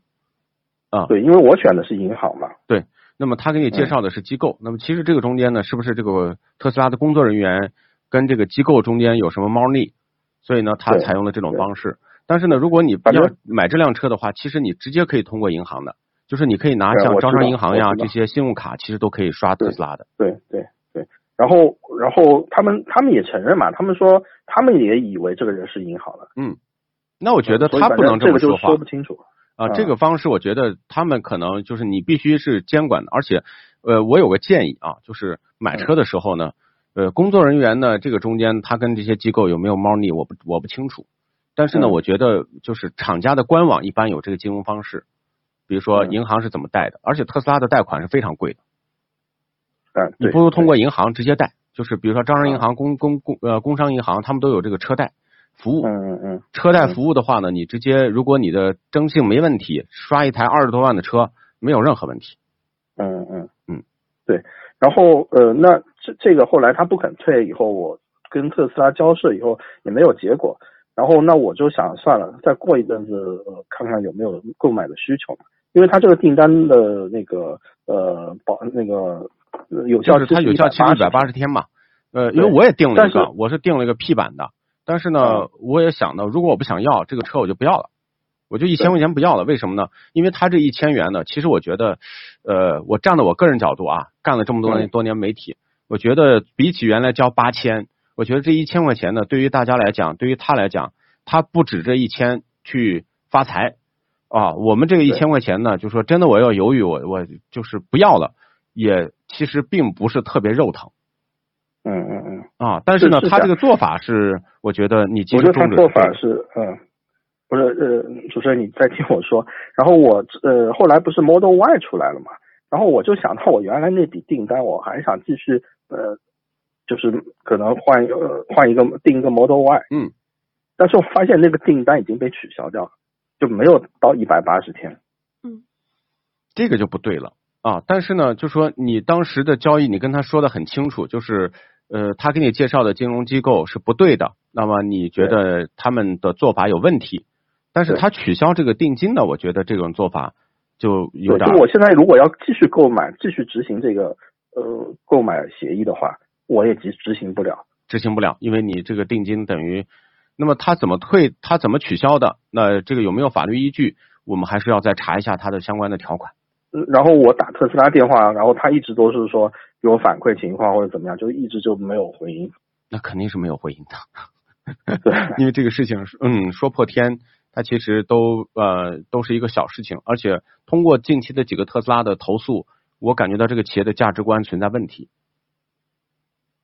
啊，对，因为我选的是银行嘛。对那么他给你介绍的是机构，那么其实这个中间呢，是不是这个特斯拉的工作人员跟这个机构中间有什么猫腻？所以呢，他采用了这种方式。但是呢，如果你要买这辆车的话，其实你直接可以通过银行的，就是你可以拿像招商银行呀这些信用卡，其实都可以刷特斯拉的。对对对，然后然后他们他们也承认嘛，他们说他们也以为这个人是银行的，嗯那我觉得他不能这么说话说不清楚。啊，嗯。这个方式我觉得他们可能就是你必须是监管的，而且呃，我有个建议啊，就是买车的时候呢，呃，工作人员呢这个中间他跟这些机构有没有猫腻，我不我不清楚，但是呢，嗯。我觉得就是厂家的官网一般有这个金融方式，比如说嗯。银行是怎么贷的，而且特斯拉的贷款是非常贵的，你不如通过银行直接贷，就是比如说招商银行、工工工呃工商银行，他们都有这个车贷服务，嗯嗯嗯，车贷服务的话呢，你直接如果你的征信没问题，刷一台二十多万的车没有任何问题。嗯嗯嗯，对。然后呃，那这这个后来他不肯退，以后我跟特斯拉交涉以后也没有结果。然后那我就想算了，再过一阵子呃看看有没有购买的需求嘛。因为他这个订单的那个呃保那个呃有效期就是它有效期是一百八十十天嘛。呃，因为我也订了一个，我是订了一个 P 版的，但是呢，嗯我也想到，如果我不想要这个车，我就不要了，我就一千块钱不要了。为什么呢？因为他这一千元呢，其实我觉得，呃，我站在我个人角度啊，干了这么多年嗯多年媒体，我觉得比起原来交八千，我觉得这一千块钱呢，对于大家来讲，对于他来讲，他不止这一千去发财啊。我们这个一千块钱呢，就说真的，我要犹豫，我我就是不要了，也其实并不是特别肉疼。嗯嗯嗯。啊，但是呢，是他这个做法是，我觉得你及我觉得他时终止做法是，嗯，不是，呃，主持人你再听我说，然后我呃后来不是 Model Y 出来了嘛，然后我就想到我原来那笔订单，我还想继续呃，就是可能换一个换一个订一个 Model Y，嗯，但是我发现那个订单已经被取消掉了，就没有到一百八十天。嗯这个就不对了啊。但是呢，就说你当时的交易，你跟他说的很清楚，就是呃，他给你介绍的金融机构是不对的，那么你觉得他们的做法有问题，但是他取消这个定金呢，我觉得这种做法就有对，点就我现在如果要继续购买，继续执行这个呃购买协议的话，我也执执行不了。执行不了，因为你这个定金等于，那么他怎么退，他怎么取消的，那这个有没有法律依据，我们还是要再查一下他的相关的条款。嗯然后我打特斯拉电话，然后他一直都是说给我反馈情况或者怎么样，就一直就没有回音。那肯定是没有回音的。对，因为这个事情，嗯，说破天，它其实都呃都是一个小事情，而且通过近期的几个特斯拉的投诉，我感觉到这个企业的价值观存在问题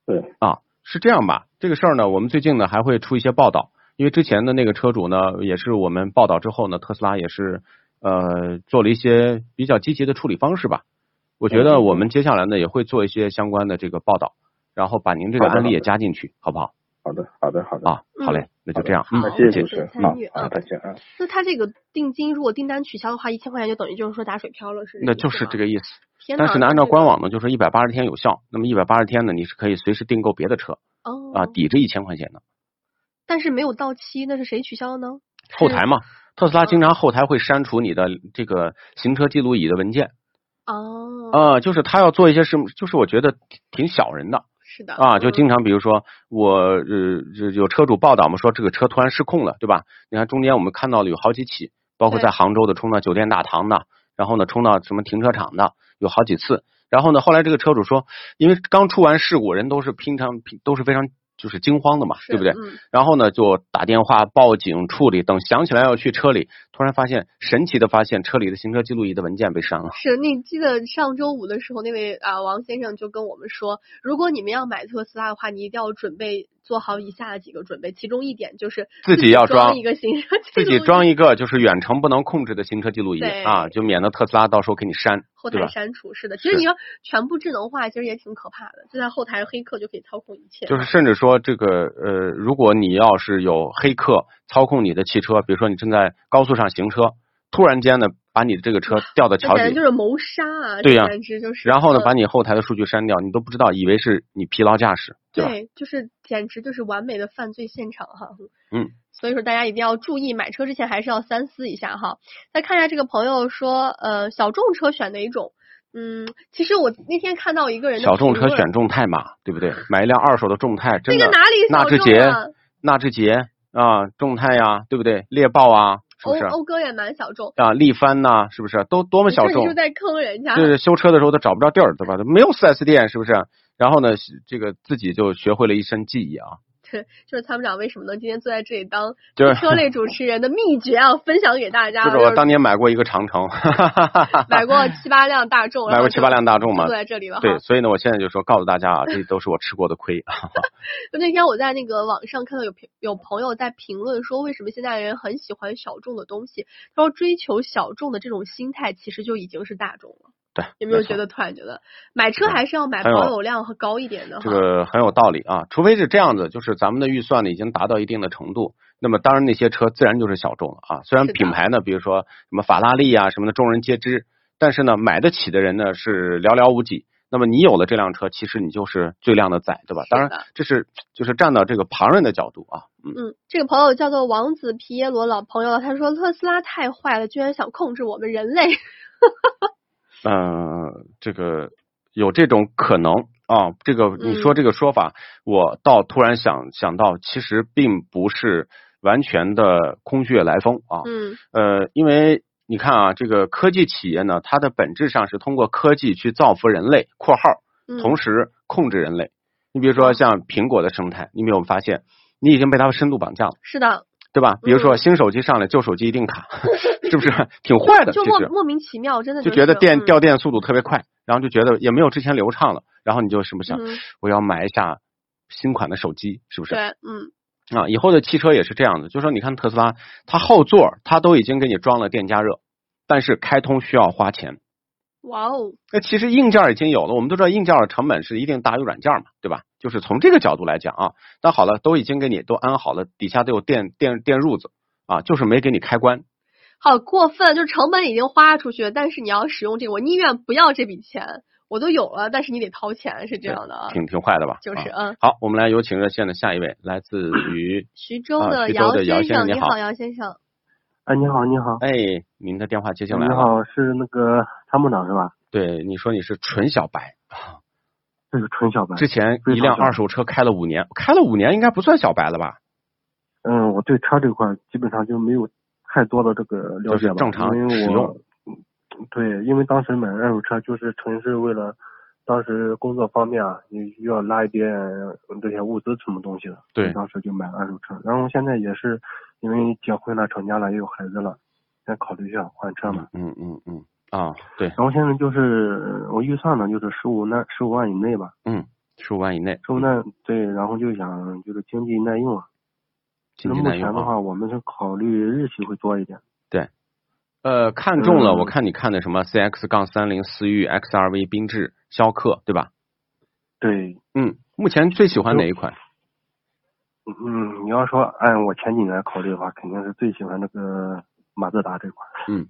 对，啊，是这样吧？这个事儿呢，我们最近呢还会出一些报道，因为之前的那个车主呢，也是我们报道之后呢，特斯拉也是呃做了一些比较积极的处理方式吧。我觉得嗯我们接下来呢也会做一些相关的这个报道，然后把您这个案例也加进去，好不好？好的，好的，好的。啊，好嘞，那就这样。好那谢谢谢主持人，好谢参与，好，嗯再见啊。那他这个定金如果订单取消的话，一千块钱就等于就是说打水漂了，是那就是这个意思。但是呢，按照官网呢，就是一百八十天有效。那么一百八十天呢，你是可以随时订购别的车哦啊，抵这一千块钱的。但是没有到期，那是谁取消的呢？后台嘛，特斯拉经常后台会删除你的这个行车记录仪的文件哦，啊，就是他要做一些事，就是我觉得挺挺小人的是的啊，就嗯经常比如说我呃有车主报道嘛，说这个车突然失控了，对吧？你看中间我们看到了有好几起，包括在杭州的冲到酒店大堂的，然后呢冲到什么停车场的，有好几次。然后呢，后来这个车主说，因为刚出完事故，人都是平常都是非常就是惊慌的嘛，对不对？嗯然后呢，就打电话报警处理，等想起来要去车里，突然发现神奇的发现车里的行车记录仪的文件被删了。是，你记得上周五的时候，那位啊、王先生就跟我们说，如果你们要买特斯拉的话，你一定要准备做好以下的几个准备，其中一点就是自己要装装一个行车记录自己装一个就是远程不能控制的行车记录仪啊，就免得特斯拉到时候给你删，后台？删除。是的，其实你要全部智能化，其实也挺可怕的。就在后台，黑客就可以操控一切。就是甚至说这个呃，如果你要是有黑客操控你的汽车，比如说你正在高速上行车，突然间呢把你的这个车掉到桥底就，是谋杀啊！对呀。然后呢嗯把你后台的数据删掉，你都不知道，以为是你疲劳驾驶，对吧？对，就是简直就是完美的犯罪现场哈。嗯，所以说大家一定要注意，买车之前还是要三思一下哈。再看一下这个朋友说，呃，小众车选哪种？嗯，其实我那天看到一个人小众车选众泰嘛，对不对？买一辆二手的众泰，真的这个哪里纳小众智捷啊？纳智捷啊，众泰呀，对不对？猎豹啊，是不欧是？欧哥也蛮小众，啊，力帆呐，是不是？都多么小众你说你是？在坑人家？就是修车的时候都找不着地儿，对吧？没有四 S 店，是不是？然后呢，这个自己就学会了一身技艺啊，这就是参谋长为什么能今天坐在这里当就是 车类主持人的秘诀啊，分享给大家。就是我当年买过一个长城，买过七八辆大众，买过七八辆大众嘛坐，在这里了。对，所以呢，我现在就说告诉大家啊，这都是我吃过的亏。就那天我在那个网上看到有评有朋友在评论说，为什么现在人很喜欢小众的东西？他说追求小众的这种心态，其实就已经是大众了。对，有没有觉得突然觉得买车还是要买保有量和高一点的？这个很有道理啊，除非是这样子，就是咱们的预算呢已经达到一定的程度，那么当然那些车自然就是小众了啊。虽然品牌呢，比如说什么法拉利啊什么的，众人皆知，但是呢，买得起的人呢是寥寥无几。那么你有了这辆车，其实你就是最靓的仔，对吧？当然，这是就是站到这个旁人的角度啊，嗯，嗯，这个朋友叫做王子皮耶罗老朋友，他说特斯拉太坏了，居然想控制我们人类。呃，这个有这种可能啊，这个你说嗯。这个说法，我倒突然想想到，其实并不是完全的空穴来风啊，嗯。呃，因为你看啊，这个科技企业呢，它的本质上是通过科技去造福人类（括号嗯，同时控制人类）。你比如说像苹果的生态，你有没有发现，你已经被它深度绑架了，是的，对吧？比如说嗯新手机上来，旧手机一定卡，是不是挺坏的？就莫莫名其妙，真的就是觉得电嗯掉电速度特别快，然后就觉得也没有之前流畅了，然后你就什么想，嗯我要买一下新款的手机，是不是？对，嗯，啊，以后的汽车也是这样的，就说你看特斯拉，它后座它都已经给你装了电加热，但是开通需要花钱。哇哦，那其实硬件已经有了，我们都知道硬件的成本是一定大于软件嘛，对吧？就是从这个角度来讲啊，那好了，都已经给你都安好了，底下都有电电电褥子啊，就是没给你开关。好过分，就是成本已经花出去了，但是你要使用这个，我宁愿不要这笔钱，我都有了，但是你得掏钱，是这样的啊。挺挺坏的吧？就是啊嗯，好，我们来有请热线的下一位，来自于 徐州啊的姚先生你好姚先生。哎，你好，你好，哎，您的电话接进来了。你好，是那个参谋长是吧？对，你说你是纯小白啊，这个纯小白。之前一辆二手车开了五年，开了五年应该不算小白了吧？嗯，我对车这块基本上就没有太多的这个了解吧，就是正常因为我使用。嗯对，因为当时买二手车就是纯是为了当时工作方面啊，你需要拉一点这些物资什么东西的。对当时就买二手车，然后现在也是因为结婚了、成家了，也有孩子了，再考虑一下换车嘛。嗯嗯嗯啊，对，然后现在就是我预算呢，就是十五万十五万以内吧。嗯，十五万以内，十五万对，然后就想就是经济耐用啊。经济耐用啊。前的话，我们是考虑日系会多一点。对呃，看中了，嗯我看你看的什么 CX 杠三零思域、XRV、缤智、逍客，对吧？对，嗯，目前最喜欢哪一款？嗯，你要说按我前几年考虑的话，肯定是最喜欢那个马自达这款。嗯，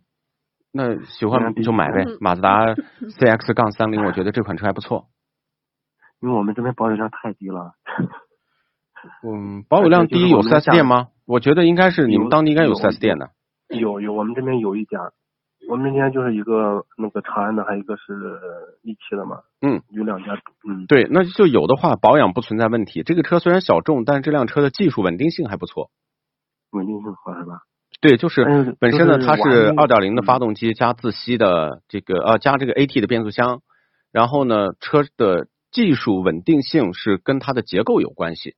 那喜欢嗯就买呗嗯，马自达 CX 杠三零，我觉得这款车还不错。因为我们这边保有量太低了。嗯，保有量低有四 S 店吗？我觉得应该是你们当地应该有有四 S 店的。有有，我们这边有一家，我们这边就是一个那个长安的，还有一个是一汽的嘛。嗯，有两家。嗯，对，那就有的话保养不存在问题。这个车虽然小众，但是这辆车的技术稳定性还不错。稳定性好是吧？对，就是本身呢，它是二点零的嗯发动机加自吸的这个呃加这个 AT 的变速箱，然后呢，车的技术稳定性是跟它的结构有关系。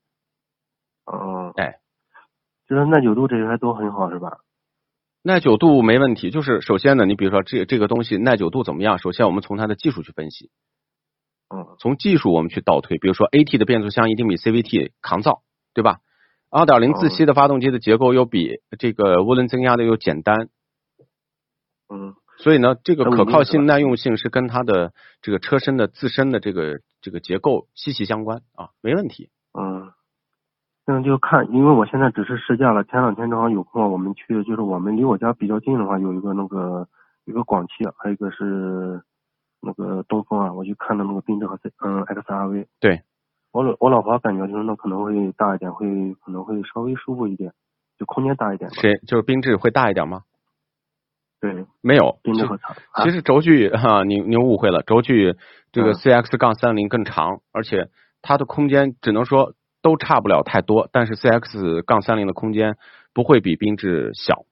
嗯。哎。就是耐久度这些都很好是吧？耐久度没问题，就是首先呢，你比如说这这个东西耐久度怎么样？首先我们从它的技术去分析，嗯从技术我们去倒推，比如说 AT 的变速箱一定比 CVT 抗造，对吧？二点零自吸的发动机的结构又比这个涡轮增压的又简单，嗯。所以呢，这个可靠性、耐用性是跟它的这个车身的自身的这个这个结构息息相关啊，没问题。嗯，那就看，因为我现在只是试驾了，前两天正好有空，我们去，就是我们离我家比较近的话，有一个那个一个广汽，还有一个是那个东风啊，我去看的那个缤智和 C 嗯 XRV。对，我老我老婆感觉就是那可能会大一点，会可能会稍微舒服一点，就空间大一点吧。谁就是缤智会大一点吗？对，没有，其实轴距哈、您您误会了，轴距这个嗯 CX 杠三零更长，而且它的空间只能说都差不了太多，但是 CX 杠三零的空间不会比缤智小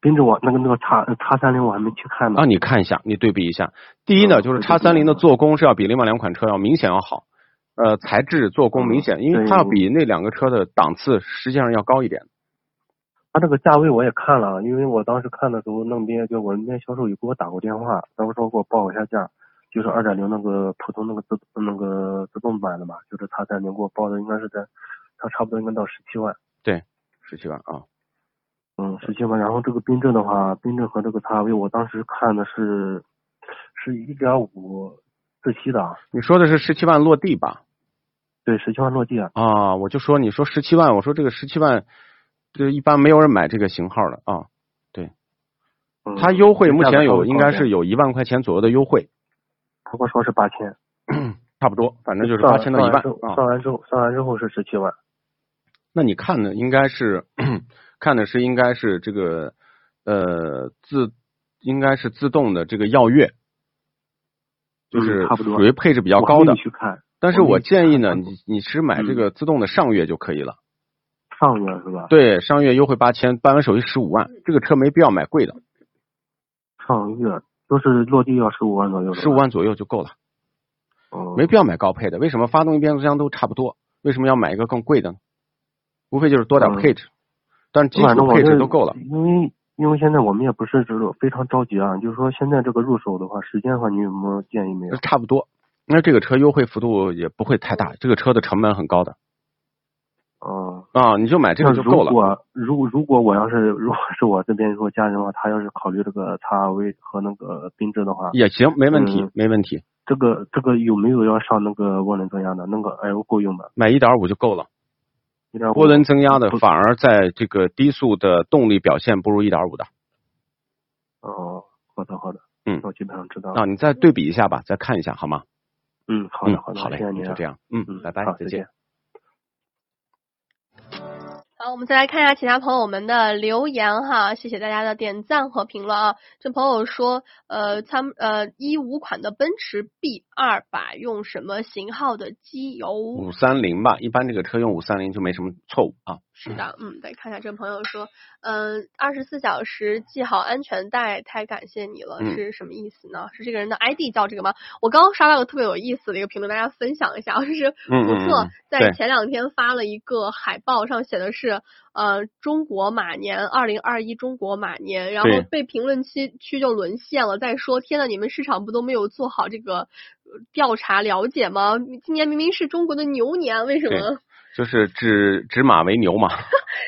缤智我那个那个叉叉三零我还没去看呢。啊。你看一下，你对比一下，第一呢，嗯就是叉三零的做工是要比另外两款车要明显要好，呃，材质做工明显，因为它要比那两个车的档次实际上要高一点。他这个价位我也看了，因为我当时看的时候，那边就我们那边销售也给我打过电话，他们说给我报一下价，就是二点零那个普通那个自那个自动版的嘛，就是叉三零给我报的应该是在，它差不多应该到十七万，对十七万啊，嗯，十七万。然后这个缤智的话，缤智和这个叉 V，我当时看的是是一点五自吸的啊，你说的是十七万落地吧？对，十七万落地啊，啊，我就说你说十七万，我说这个十七万，这一般没有人买这个型号的啊。嗯，它优惠目前有应该是有一万块钱左右的优惠，他给我说是八千，差不多，反正就是八千到一万算完之后啊。算完之后算完之后是十七万，那你看的应该是 看的是应该是这个呃自应该是自动的这个耀月，就是属于配置比较高的没。去看，但是我建议呢，你你是买这嗯个自动的上月就可以了。上月是吧？对，上月优惠八千，办完手续十五万，这个车没必要买贵的，上月都是落地要十五万左右，十五，万左右就够了，嗯，没必要买高配的。为什么发动机、变速箱都差不多？为什么要买一个更贵的呢？无非就是多点嗯配置，但是基反正我是础配置都够了。因为因为现在我们也不是这种非常着急啊，就是说现在这个入手的话，时间的话，你有没有建议没有？差不多，那这个车优惠幅度也不会太大，这个车的成本很高的哦，啊，你就买这个就够了。如果如如果我要是如果是我这边如果家人的话，他要是考虑这个叉 V 和那个缤智的话，也行，没问题，嗯没问题，这个这个有没有要上那个涡轮增压的？那个 L 够用吗？买一点五就够了。涡轮增压的反而在这个低速的动力表现不如一点五的哦，好的好的，嗯我基本上知道了。啊，你再对比一下吧，再看一下好吗？嗯，好嗯的好的，好嘞就这。样，嗯嗯，拜拜，再见再见。。好，我们再来看一下其他朋友们的留言哈，谢谢大家的点赞和评论啊。这朋友说，呃，参呃一五款的奔驰 B 二百用什么型号的机油？五三零吧，一般这个车用五三零就没什么错误啊。是的，嗯，再看一下这个朋友说，嗯、二十四小时系好安全带，太感谢你了，嗯是什么意思呢？是这个人的 ID 叫这个吗？我刚刚刷到个特别有意思的一个评论，大家分享一下，就是福特在前两天发了一个海报，上写的是呃中国马年二零二一中国马年，然后被评论区区就沦陷了，在说天呐，你们市场不都没有做好这个呃调查了解吗？今年明明是中国的牛年，为什么？就是指指马为牛嘛。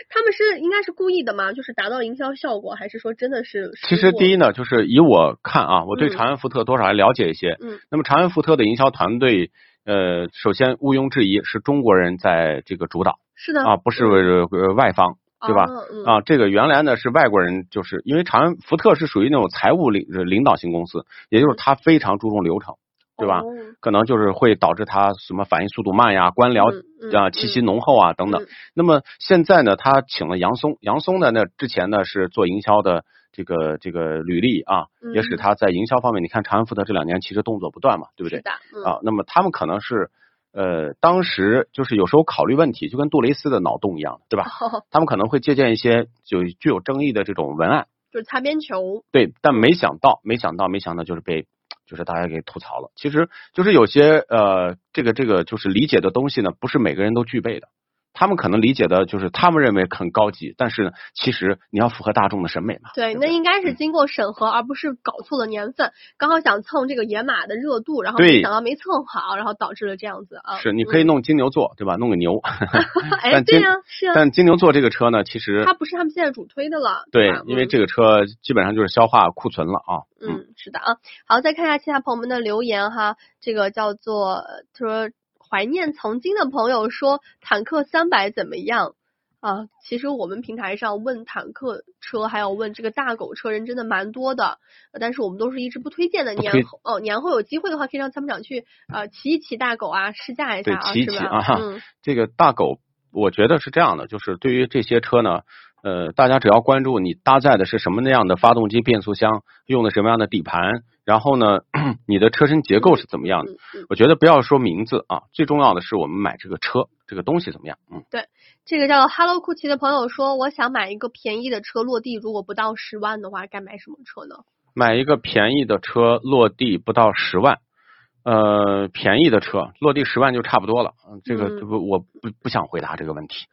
他们是应该是故意的吗？就是达到营销效果，还是说真的是？其实第一，呢，就是以我看啊，我对嗯长安福特多少还了解一些。嗯那么长安福特的营销团队，呃，首先毋庸置疑是中国人在这个主导是的啊，不是呃外方，对吧？啊，这个原来呢是外国人，就是因为长安福特是属于那种财务领领导型公司，也就是他非常注重流程，对吧？哦可能就是会导致他什么反应速度慢呀、官僚啊、气息浓厚啊等等嗯。那么现在呢，他请了杨松，杨松呢，那之前呢是做营销的这个这个履历啊，嗯也使他在营销方面，你看长安福特这两年其实动作不断嘛，对不对是？的，嗯、啊，那么他们可能是呃，当时就是有时候考虑问题，就跟杜蕾斯的脑洞一样，对吧？他们可能会借鉴一些就具有争议的这种文案，就是擦边球，对，但没想到，没想到，没想到，就是被就是大家给吐槽了。其实就是有些呃，这个这个就是理解的东西呢，不是每个人都具备的。他们可能理解的就是他们认为很高级，但是呢，其实你要符合大众的审美嘛。对，不那应该是经过审核，而不是搞错了年份，刚好想蹭这个野马的热度，然后没想到没蹭好，然后导致了这样子啊。是，你可以嗯弄金牛座，对吧？弄个牛。哎，对呀、是啊，但金牛座这个车呢，其实它不是他们现在主推的了，吧，对因为嗯这个车基本上就是消化库存了啊。嗯，是的啊。好，再看一下其他朋友们的留言哈。这个叫做呃他说怀念曾经的朋友说坦克三百怎么样啊？其实我们平台上问坦克车还有问这个大狗车人真的蛮多的，呃但是我们都是一直不推荐的。年后哦，年后有机会的话可以让参谋长去呃骑一骑大狗啊，试驾一下啊，骑一骑是吧？啊嗯这个大狗，我觉得是这样的，就是对于这些车呢，呃，大家只要关注你搭载的是什么那样的发动机、变速箱，用的什么样的底盘，然后呢，你的车身结构是怎么样的，我觉得不要说名字啊，最重要的是我们买这个车，这个东西怎么样，嗯。对这个叫 Hello 酷奇的朋友说，我想买一个便宜的车，落地如果不到十万的话，该买什么车呢？买一个便宜的车，落地不到十万，呃，便宜的车落地十万就差不多了。嗯，这个嗯这不我不不想回答这个问题，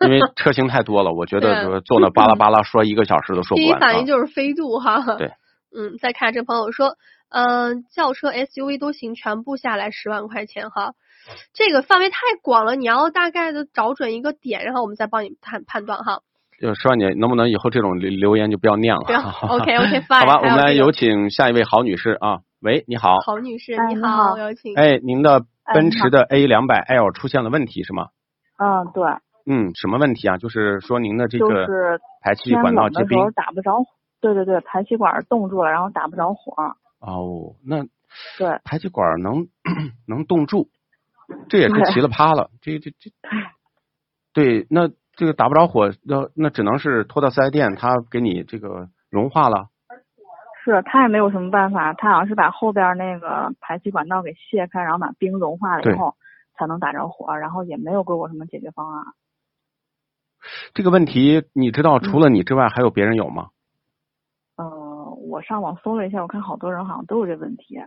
因为 车型太多了，我觉得坐那巴拉巴拉说一个小时都说第一不完啊。反应就是飞度哈。对。嗯，再看这朋友说，嗯、轿车 SUV 都行，全部下来十万块钱哈。这个范围太广了，你要大概的找准一个点，然后我们再帮你判判断哈。就十万姐，能不能以后这种留留言就不要念了？不要 OK OK fine。好吧，我们来有有请下一位郝女士啊。喂，你好。郝女士，哎你你好有请。哎，您的奔驰的 A 两百 L 出现了问题是吗？嗯，对，嗯，什么问题啊？就是说您的这就个是排气管道结冰。打不着，对对对，排气管冻住了，然后打不着火。哦，那对，排气管能 能冻住，这也是对奇了趴了。这这这，对，那这个打不着火，那那只能是拖到四 S 店，他给你这个融化了。是他也没有什么办法，他好像是把后边那个排气管道给卸开，然后把冰融化了以后才能打着火，然后也没有给我什么解决方案。这个问题你知道，除了你之外还有别人有吗？呃，我上网搜了一下，我看好多人好像都有这问题。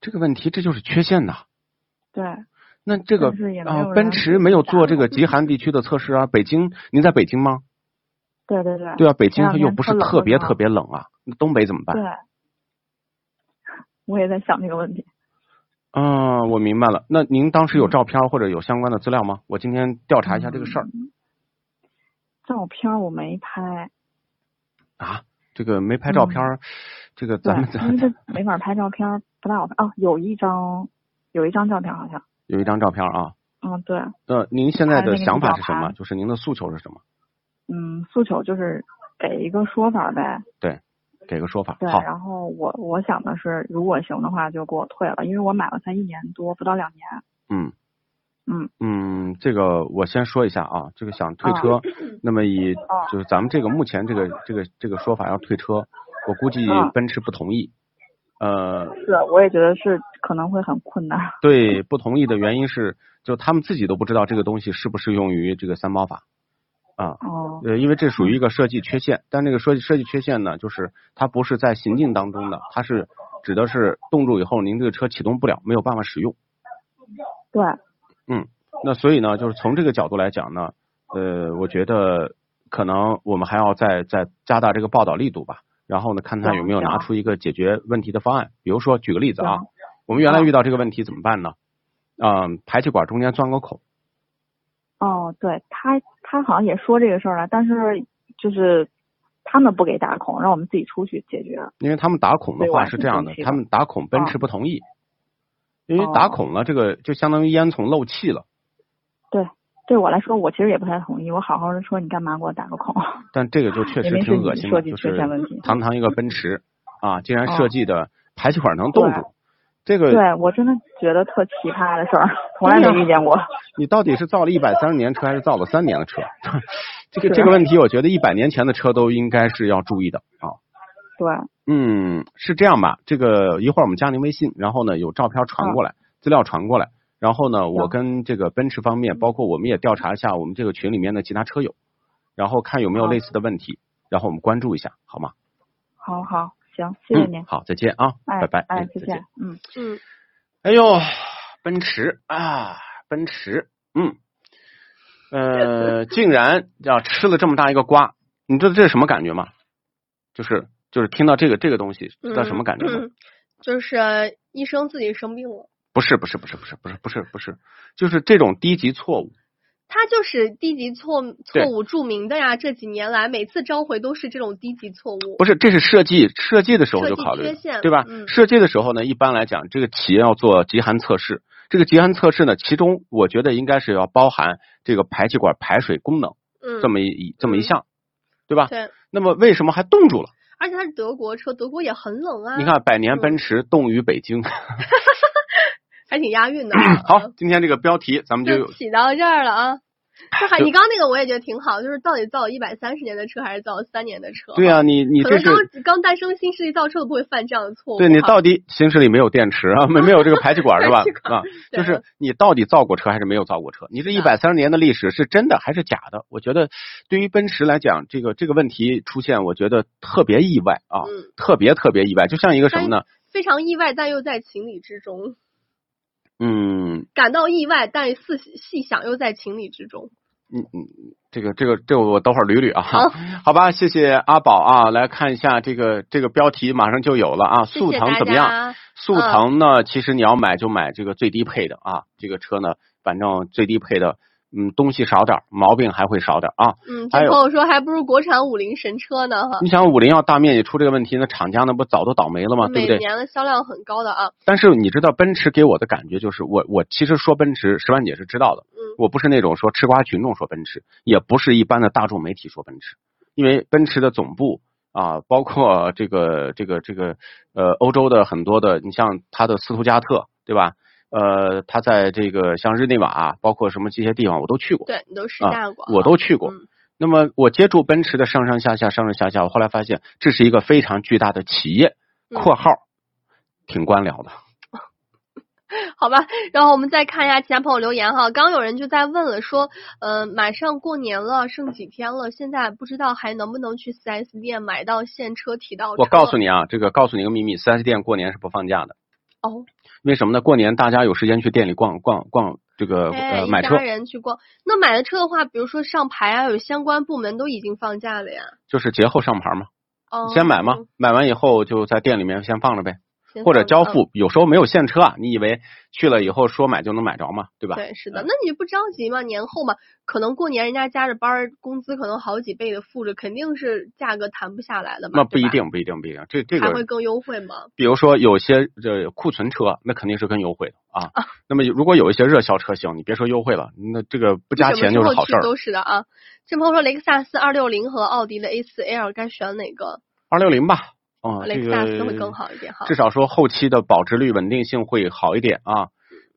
这个问题这就是缺陷呐。对，那这个但是也没啊、有人奔驰没有做这个极寒地区的测试啊。北京，您在北京吗？对对对。对啊，北京它又不是特别特别冷啊。那东北怎么办？对，我也在想这个问题。啊，我明白了。那您当时有照片或者有相关的资料吗？我今天调查一下这个事儿。嗯照片我没拍，啊，这个没拍照片儿，这个咱们，咱这没法拍照片，不太好拍。哦，有一张，有一张照片好像。有一张照片啊。嗯，对，呃，您现在的想法是什么？就是您的诉求是什么？嗯，诉求就是给一个说法呗。对给个说法。对，然后我我想的是，如果行的话就给我退了，因为我买了才一年多，不到两年。嗯嗯嗯，这个我先说一下啊，这个想退啊车，那么以啊就是咱们这个目前这个这个这个说法要退车，我估计啊奔驰不同意。呃，是，我也觉得是可能会很困难。对，不同意的原因是，就他们自己都不知道这个东西适不适用于这个三包法啊。哦，呃，因为这属于一个设计缺陷，但这个设计设计缺陷呢，就是它不是在行进当中的，它是指的是冻住以后您这个车启动不了，没有办法使用。对，那所以呢，就是从这个角度来讲呢，呃，我觉得可能我们还要再再加大这个报道力度吧。然后呢，看他有没有拿出一个解决问题的方案。比如说，举个例子啊，我们原来遇到这个问题怎么办呢？嗯，排气管中间钻个孔，哦，对他他好像也说这个事儿了，但是就是他们不给打孔，让我们自己出去解决。因为他们打孔的话是这样的他们打孔奔驰不同意，因为打哦孔了，这个就相当于烟囱漏气了。对对我来说，我其实也不太同意。我好好的说，你干嘛给我打个孔？但这个就确实挺恶心的，设计就是缺陷问题堂堂一个奔驰啊，竟然哦设计的排气管能冻住，这个对我真的觉得特奇葩的事儿，从来没遇见过。你到底是造了一百三十年车还是造了三年的车？这个这个问题，我觉得一百年前的车都应该是要注意的啊。对，嗯，是这样吧？这个一会儿我们加您微信，然后呢有照片传过来，资料传过来，然后呢我跟这个奔驰方面，包括我们也调查一下我们这个群里面的其他车友，然后看有没有类似的问题，然后我们关注一下，好吗？好好行，谢谢您嗯。。好，再见啊，哎拜拜，哎，嗯再见再见。。嗯。嗯，哎呦，奔驰啊，奔驰，嗯，呃，竟然要吃了这么大一个瓜，你知道这是什么感觉吗？就是就是听到这个这个东西，知道什么感觉吗？嗯就是医生自己生病了，不是不是不是不是不是不是不是，就是这种低级错误。他就是低级错错误著名的呀。这几年来，每次召回都是这种低级错误。不是，这是设计设计的时候就考虑缺陷对吧？嗯设计的时候呢，一般来讲，这个企业要做极寒测试。这个极寒测试呢，其中我觉得应该是要包含这个排气管排水功能嗯，这么一这么一项，对吧？对，那么为什么还冻住了？而且它是德国车，德国也很冷啊。你，看，百年奔驰冻于北京。还挺押韵的啊。好，今天这个标题咱们就就起到这儿了啊。这还你刚刚那个我也觉得挺好，就是到底造一百三十年的车还是造三年的车？对啊，你你可这刚刚诞生新势力造车都不会犯这样的错误。对你到底新势力没有电池啊，没没有这个排气管是吧 啊，就是你到底造过车还是没有造过车？你这一百三十年的历史是真的还是假的？我觉得对于奔驰来讲，这个这个问题出现，我觉得特别意外啊，嗯特别特别意外，就像一个什么呢？非常意外，但又在情理之中；嗯感到意外，但细细想又在情理之中。嗯嗯，这个这个这个我等会儿捋捋啊，好 好吧，谢谢阿宝啊，来看一下这个这个标题马上就有了啊，速腾怎么样？家。速腾呢，其实你要买就买这个最低配的啊，这个车呢，反正最低配的，嗯，东西少点，毛病还会少点啊。嗯，还有这朋友说还不如国产五菱神车呢哈。你想五菱要大面积出这个问题，那厂家那不早都倒霉了吗？对不对？每年的销量很高的啊。但是你知道奔驰给我的感觉就是，我我其实说奔驰，十万姐是知道的，嗯我不是那种说吃瓜群众说奔驰，也不是一般的大众媒体说奔驰，因为奔驰的总部啊，包括这个这个这个呃欧洲的很多的，你像它的斯图加特，对吧？呃，他在这个像日内瓦，包括什么这些地方我都去过，对，你都试啊驾过哈。我都去过。嗯那么我接触奔驰的上上下下、上上下下，我后来发现这是一个非常巨大的企业（嗯括号挺官僚的 ）。好吧，然后我们再看一下其他朋友留言哈。刚刚有人就在问了，说，呃，马上过年了，剩几天了，现在不知道还能不能去四 S 店买到现车提到车。我告诉你啊，这个告诉你个秘密四 S 店过年是不放假的。哦，为什么呢？过年大家有时间去店里逛逛逛，这个哎，呃买车，人去逛，那买了车的话，比如说上牌啊，有相关部门都已经放假了呀。就是节后上牌嘛。哦，先买嘛，买完以后就在店里面先放着呗。或者交付，有时候没有现车啊，你以为去了以后说买就能买着嘛，对吧？对，是的，嗯那你不着急吗？年后嘛，可能过年人家加着班儿，工资可能好几倍的付着，肯定是价格谈不下来的嘛。那不一定，不一定，不一定，这这个还会更优惠吗？比如说有些这库存车，那肯定是更优惠的啊。那么如果有一些热销车型，你别说优惠了，那这个不加钱就是好事儿。都是的啊。这朋友说，雷克萨斯二六零和奥迪的 A 四 L 该选哪个？二六零吧，嗯，雷这克萨斯会更个好一点哈。至少说后期的保值率、稳定性会好一点啊。嗯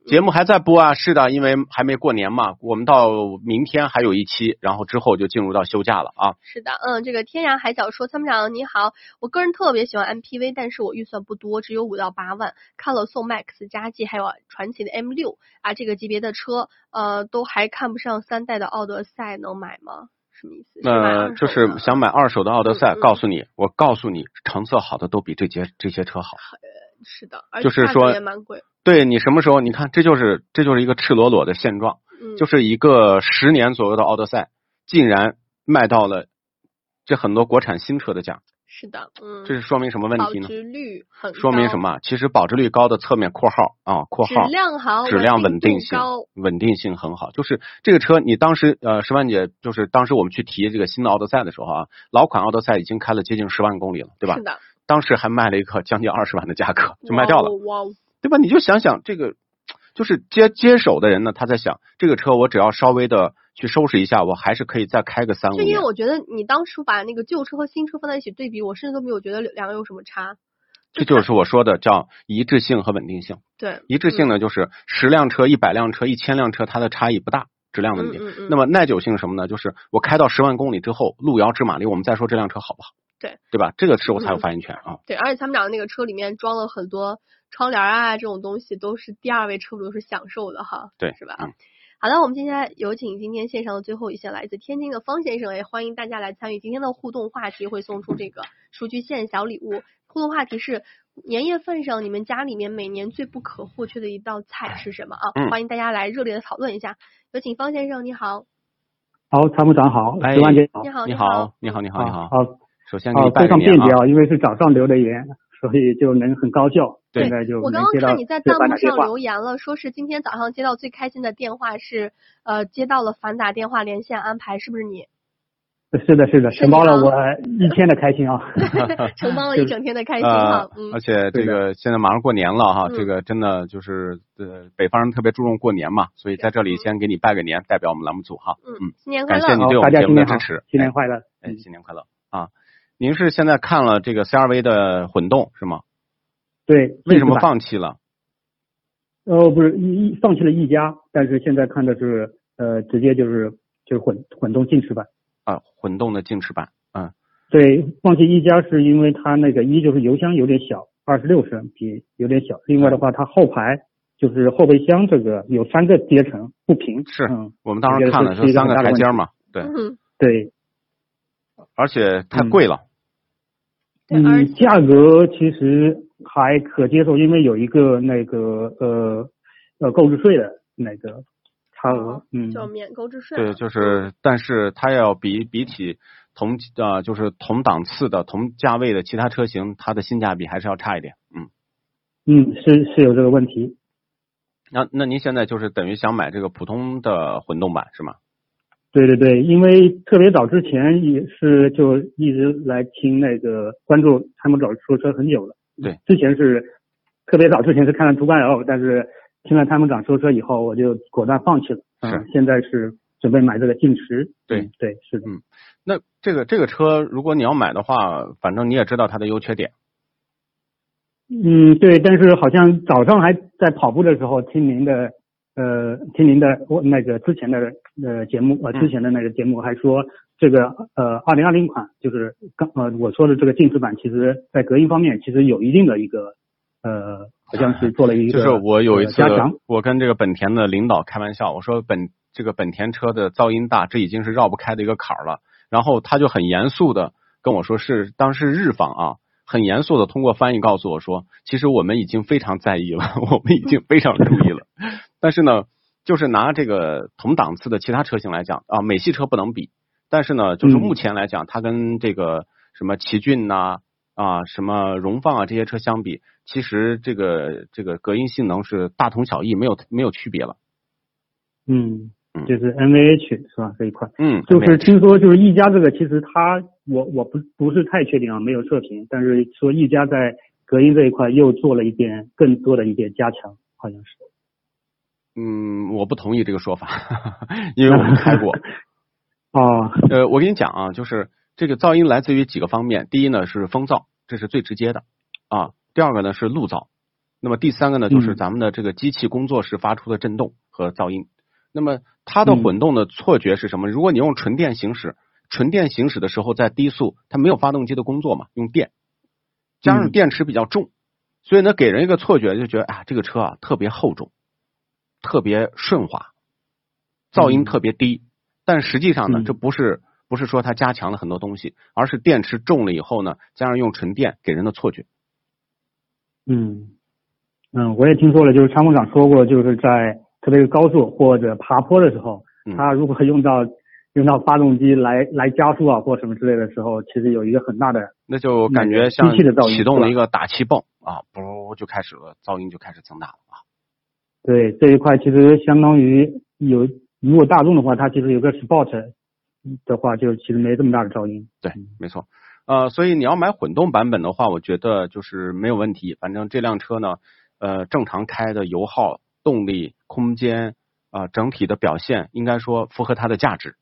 节目还在播啊，是的，因为还没过年嘛，我们到明天还有一期，然后之后就进入到休假了啊。是的，嗯，这个天涯海角说，参谋长你好，我个人特别喜欢 MPV，但是我预算不多，只有五到八万，看了宋 MAX、佳绩还有传祺的 M 六啊，这个级别的车，呃，都还看不上三代的奥德赛，能买吗？那就是想买二手的奥德赛，嗯嗯。告诉你，我告诉你，成色好的都比这些这些车好。是的，而就是说也蛮贵，对你什么时候？你看，这就是这就是一个赤裸裸的现状，嗯，就是一个十年左右的奥德赛，竟然卖到了这很多国产新车的价，是的，嗯，这是说明什么问题呢？保值率很高说明什？么？其实保值率高的侧面括号啊，括号质量好，质量稳稳定性高，稳定性很好。就是这个车，你当时呃，十万姐，就是当时我们去提这个新的奥德赛的时候啊，老款奥德赛已经开了接近十万公里了，对吧是？的，当时还卖了一个将近二十万的价格就卖掉了，哇哦对吧？你就想想这个，就是接接手的人呢，他在想这个车我只要稍微的去收拾一下，我还是可以再开个三五年就因为。我觉得你当初把那个旧车和新车放在一起对比，我甚至都没有觉得两个有什么差。这就是我说的叫一致性和稳定性。对，一致性呢，就是十辆车、一百辆车、一千辆车，它的差异不大，质量问题。嗯嗯嗯那么耐久性什么呢？就是我开到十万公里之后，路遥知马力，我们再说这辆车好不好？对，对吧？这个时候才有发言权啊。对，而且参谋长那个车里面装了很多窗帘啊，这种东西都是第二位车主是享受的哈，对是吧？嗯好的，我们今天有请今天线上的最后一线来自天津的方先生，也欢迎大家来参与今天的互动话题，会送出这个数据线小礼物。互动话题是年夜饭上你们家里面每年最不可或缺的一道菜是什么啊？嗯欢迎大家来热烈的讨论一下。有请方先生，你好，好，参谋长好，哎石万姐好你，好，你好好，，你好，你好，你好。好，首先给你，非拜个年啊。常便捷啊，因为是早上留的言，所以就能很高效。对现在就我刚刚看你在弹幕上。留言了，说是今天早上接到最开心的电话是，呃，接到了反打电话连线安排，是不是你？是的，是的，承包了我一天的开心啊。承包了一整天的开心哈呃，，嗯而，且这个现在马上过年了哈，嗯这个真的就是呃，北方人特别注重过年嘛，所以在这里先给你拜个年，代表我们栏目组哈，嗯嗯，新年快乐！感谢你对我，大们节目家新年好的支持，，新年快乐。哎，新年快乐啊！您是现在看了这个 CRV 的混动是吗？对，为什么？放弃了？呃，不是一一放弃了一加，但是现在看的是呃，直接就是就是混混动进士版。啊，混动的劲驰版，嗯，对，放弃一加是因为它那个一就是油箱有点小，二十六升比有点小。另外的话，它后排就是后备箱这个有三个阶层不平。是嗯，我们当时看了这个是是三个台阶嘛，对，嗯，对，而且太贵了，嗯，价格其实还可接受，因为有一个那个呃呃购置税的那个差额。嗯，叫免购置税对，就是，但是它要比比起同呃就是同档次的同价位的其他车型，它的性价比还是要差一点，嗯。嗯，是是有这个问题。那那您现在就是等于想买这个普通的混动版是吗？对对对，因为特别早之前也是就一直来听那个关注参谋长说车很久了。对，之前是特别早之前是看了途观 L，但是听了参谋长说车以后，我就果断放弃了。是嗯，现在是准备买这个劲驰。对嗯对，是的。那这个这个车，如果你要买的话，反正你也知道它的优缺点。嗯，对，但是好像早上还在跑步的时候听您的，呃，听您的我那个之前的呃节目，呃嗯之前的那个节目还说这个呃二零二零款就是刚呃我说的这个劲驰版，其实在隔音方面其实有一定的一个呃，好像是做了一个就是我有一次呃加强，我跟这个本田的领导开玩笑，我说本这个本田车的噪音大，这已经是绕不开的一个坎儿了。然后他就很严肃的跟我说，是当时日方啊，很严肃的通过翻译告诉我说，其实我们已经非常在意了，我们已经非常注意了。但是呢，就是拿这个同档次的其他车型来讲啊，美系车不能比，但是呢，就是嗯。目前来讲，它跟这个什么奇骏呐、啊，什么荣放啊这些车相比，其实这个这个隔音性能是大同小异，没有没有区别了。嗯嗯，就是 NVH 是吧？这一块，嗯，就是听说就是一加这个，其实它我我不不是太确定啊，没有测评，但是说一加在隔音这一块又做了一点更多的一点加强，好像是。嗯，我不同意这个说法，因为我们开过。哦，呃，我跟你讲啊，就是这个噪音来自于几个方面，第一呢是风噪，这是最直接的啊，第二个呢是路噪，那么第三个呢就是嗯咱们的这个机器工作时发出的震动和噪音。那么它的混动的错觉是什么？如果你用纯电行驶，纯电行驶的时候在低速，它没有发动机的工作嘛，用电，加上嗯电池比较重，所以呢给人一个错觉，就觉得啊这个车啊特别厚重，特别顺滑，噪音嗯特别低。但实际上呢，嗯这不是不是说它加强了很多东西，而是电池重了以后呢，加上用纯电给人的错觉。嗯嗯，我也听说了，就是参谋长说过，就是在特别是高速或者爬坡的时候，嗯它如果用到用到发动机来来加速啊或什么之类的时候，其实有一个很大的那就感觉像机器的噪音启动了一个打气泵啊，不就开始了，噪音就开始增大了啊。对这一块，其实相当于有如果大众的话，它其实有个 Sport 的话，就其实没这么大的噪音。对，没错。呃，所以你要买混动版本的话，我觉得就是没有问题。反正这辆车呢，呃，正常开的油耗、动力、空间啊、整体的表现，应该说符合它的价值。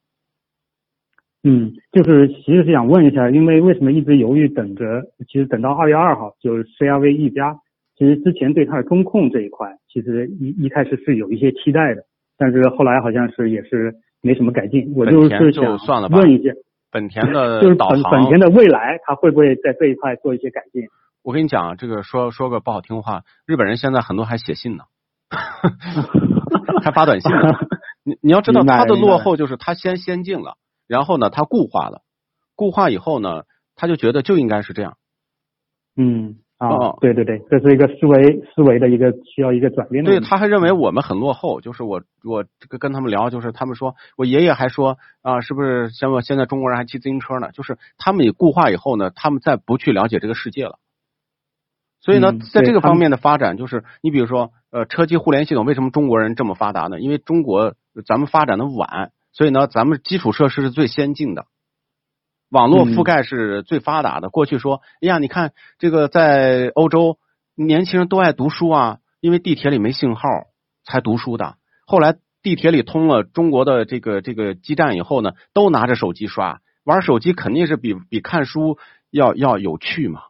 嗯，就是其实是想问一下，因为为什么一直犹豫等着？其实等到二月二号，就是 CRV 一加，其实之前对它的中控这一块，其实一一开始是有一些期待的，但是后来好像是也是没什么改进。我就是想算了吧问一下，本田的就是导本本，田的未来，它会不会在这一块做一些改进？我跟你讲，这个说说个不好听话，日本人现在很多还写信呢，还发短信呢。你你要知道，它的落后就是它先先进了，然后呢，它固化了，固化以后呢，他就觉得就应该是这样。嗯啊哦，对对对，这是一个思维思维的一个需要一个转变的对，他还认为我们很落后，就是我我这个跟他们聊，就是他们说我爷爷还说啊，是不是像我现在中国人还骑自行车呢？就是他们也固化以后呢，他们再不去了解这个世界了。所以呢，嗯在这个方面的发展，就是你比如说，呃，车机互联系统为什么中国人这么发达呢？因为中国咱们发展的晚，所以呢，咱们基础设施是最先进的，网络覆嗯盖是最发达的。过去说，哎呀，你看这个在欧洲，年轻人都爱读书啊，因为地铁里没信号才读书的。后来地铁里通了中国的这个这个基站以后呢，都拿着手机刷，玩手机肯定是比比看书要要有趣嘛。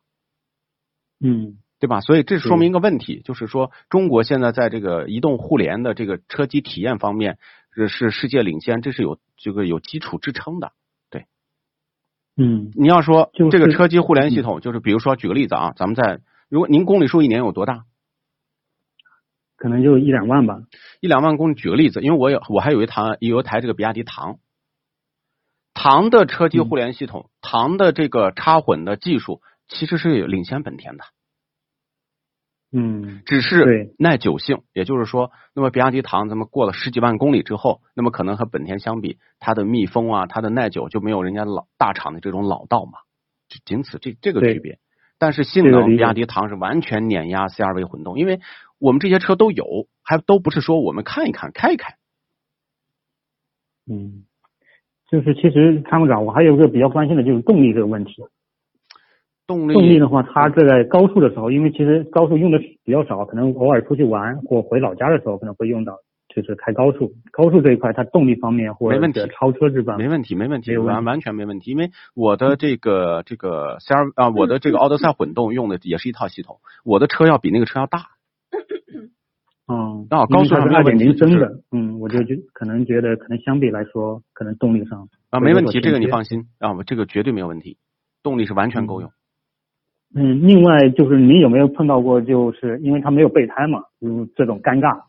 嗯对吧？所以这说明一个问题，就是说中国现在在这个移动互联的这个车机体验方面是是世界领先，这是有这个有基础支撑的。嗯你要说就是这个车机互联系统，就是比如说举个例子啊，咱们在如果您公里数一年有多大？可能就一两万吧。一两万公里，举个例子，因为我有我还有一台有一台这个比亚迪唐，唐的车机互联系统，唐的这个插混的技术其实是领先本田的。嗯只是耐久性，也就是说，那么比亚迪唐咱们过了十几万公里之后，那么可能和本田相比，它的密封啊，它的耐久就没有人家老大厂的这种老道嘛，就仅此这这个区别。但是性能，比亚迪唐是完全碾压 CRV 混动，因为我们这些车都有，还都不是说我们看一看、开一开。嗯，就是其实参谋长，我还有一个比较关心的就是动力这个问题。动力动力的话，它这在高速的时候，因为其实高速用的比较少，可能偶尔出去玩或回老家的时候可能会用到，就是开高速。高速这一块，它动力方面或没问题者超车这方面，没问题，没问题，完完全没问题。因为我的这个这个 C R 啊，我的这个奥德赛混动用的也是一套系统，我的车要比那个车要大。嗯，啊高速上没有二点零升的，嗯，我就就可能觉得可能相比来说，可能动力上啊，没问题，这个你放心啊，我这个绝对没有问题，动力是完全够用。嗯，另外就是你有没有碰到过，就是因为他没有备胎嘛，就是这种尴尬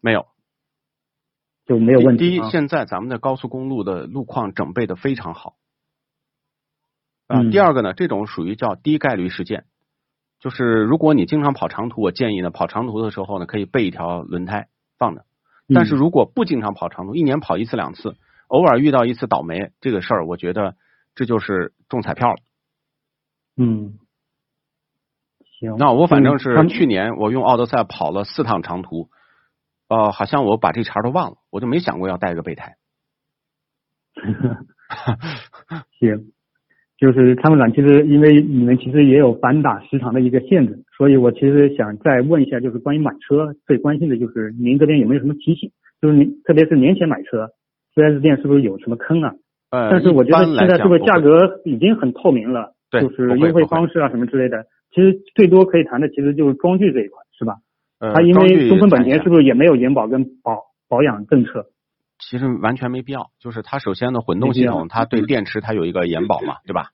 没有，就没有问题第一，啊。现在咱们的高速公路的路况整备的非常好。啊，嗯第二个呢，这种属于叫低概率事件，就是如果你经常跑长途，我建议呢，跑长途的时候呢，可以备一条轮胎放着。但是嗯如果不经常跑长途，一年跑一次两次，偶尔遇到一次倒霉，这个事儿，我觉得这就是中彩票了。嗯，行，那我反正是去年我用奥德赛跑了四趟长途，呃，好像我把这茬都忘了，我就没想过要带个备胎。行，就是参谋长，其实因为你们其实也有反打时长的一个限制，所以我其实想再问一下，就是关于买车最关心的就是您这边有没有什么提醒？就是您特别是年前买车，4S 店是不是有什么坑啊？呃，但是我觉得现在是不是价格已经很透明了？对就是优惠方式啊什么之类的，其实最多可以谈的其实就是装具这一块，是吧？呃，它因为东风本田是不是也没有延保跟保保养政策？其实完全没必要，就是它首先呢，混动系统它对电池它有一个延保嘛，对吧？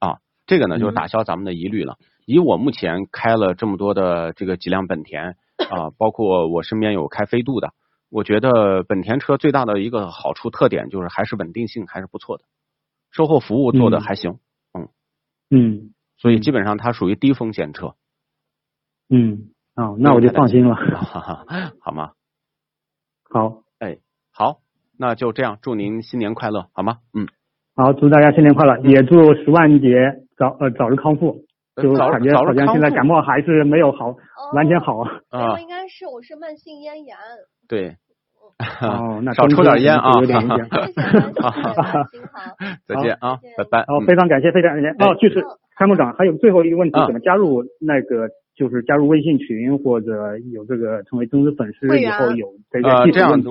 啊，这个呢就是嗯打消咱们的疑虑了。以我目前开了这么多的这个几辆本田 啊，包括我身边有开飞度的，我觉得本田车最大的一个好处特点就是还是稳定性还是不错的，售后服务做的嗯还行，嗯嗯所以基本上它属于低风险车，嗯，哦，那我就放心了。哈 哈，好吗？好，哎，好，那就这样，祝您新年快乐，好吗？嗯，好，祝大家新年快乐，也祝十万节早呃早日康复。就感觉好像现在感冒还是没有好，完全好。啊 应该是我是慢性咽炎。对，哦，那少抽点烟啊！有点影响。谢谢啊，谢谢啊，新好。再见啊，拜拜。哦，嗯非常感谢，非常感谢。哦，就是参谋长，还有最后一个问题，啊怎么加入那个就是加入微信群或者有这个成为忠实粉丝以后有这个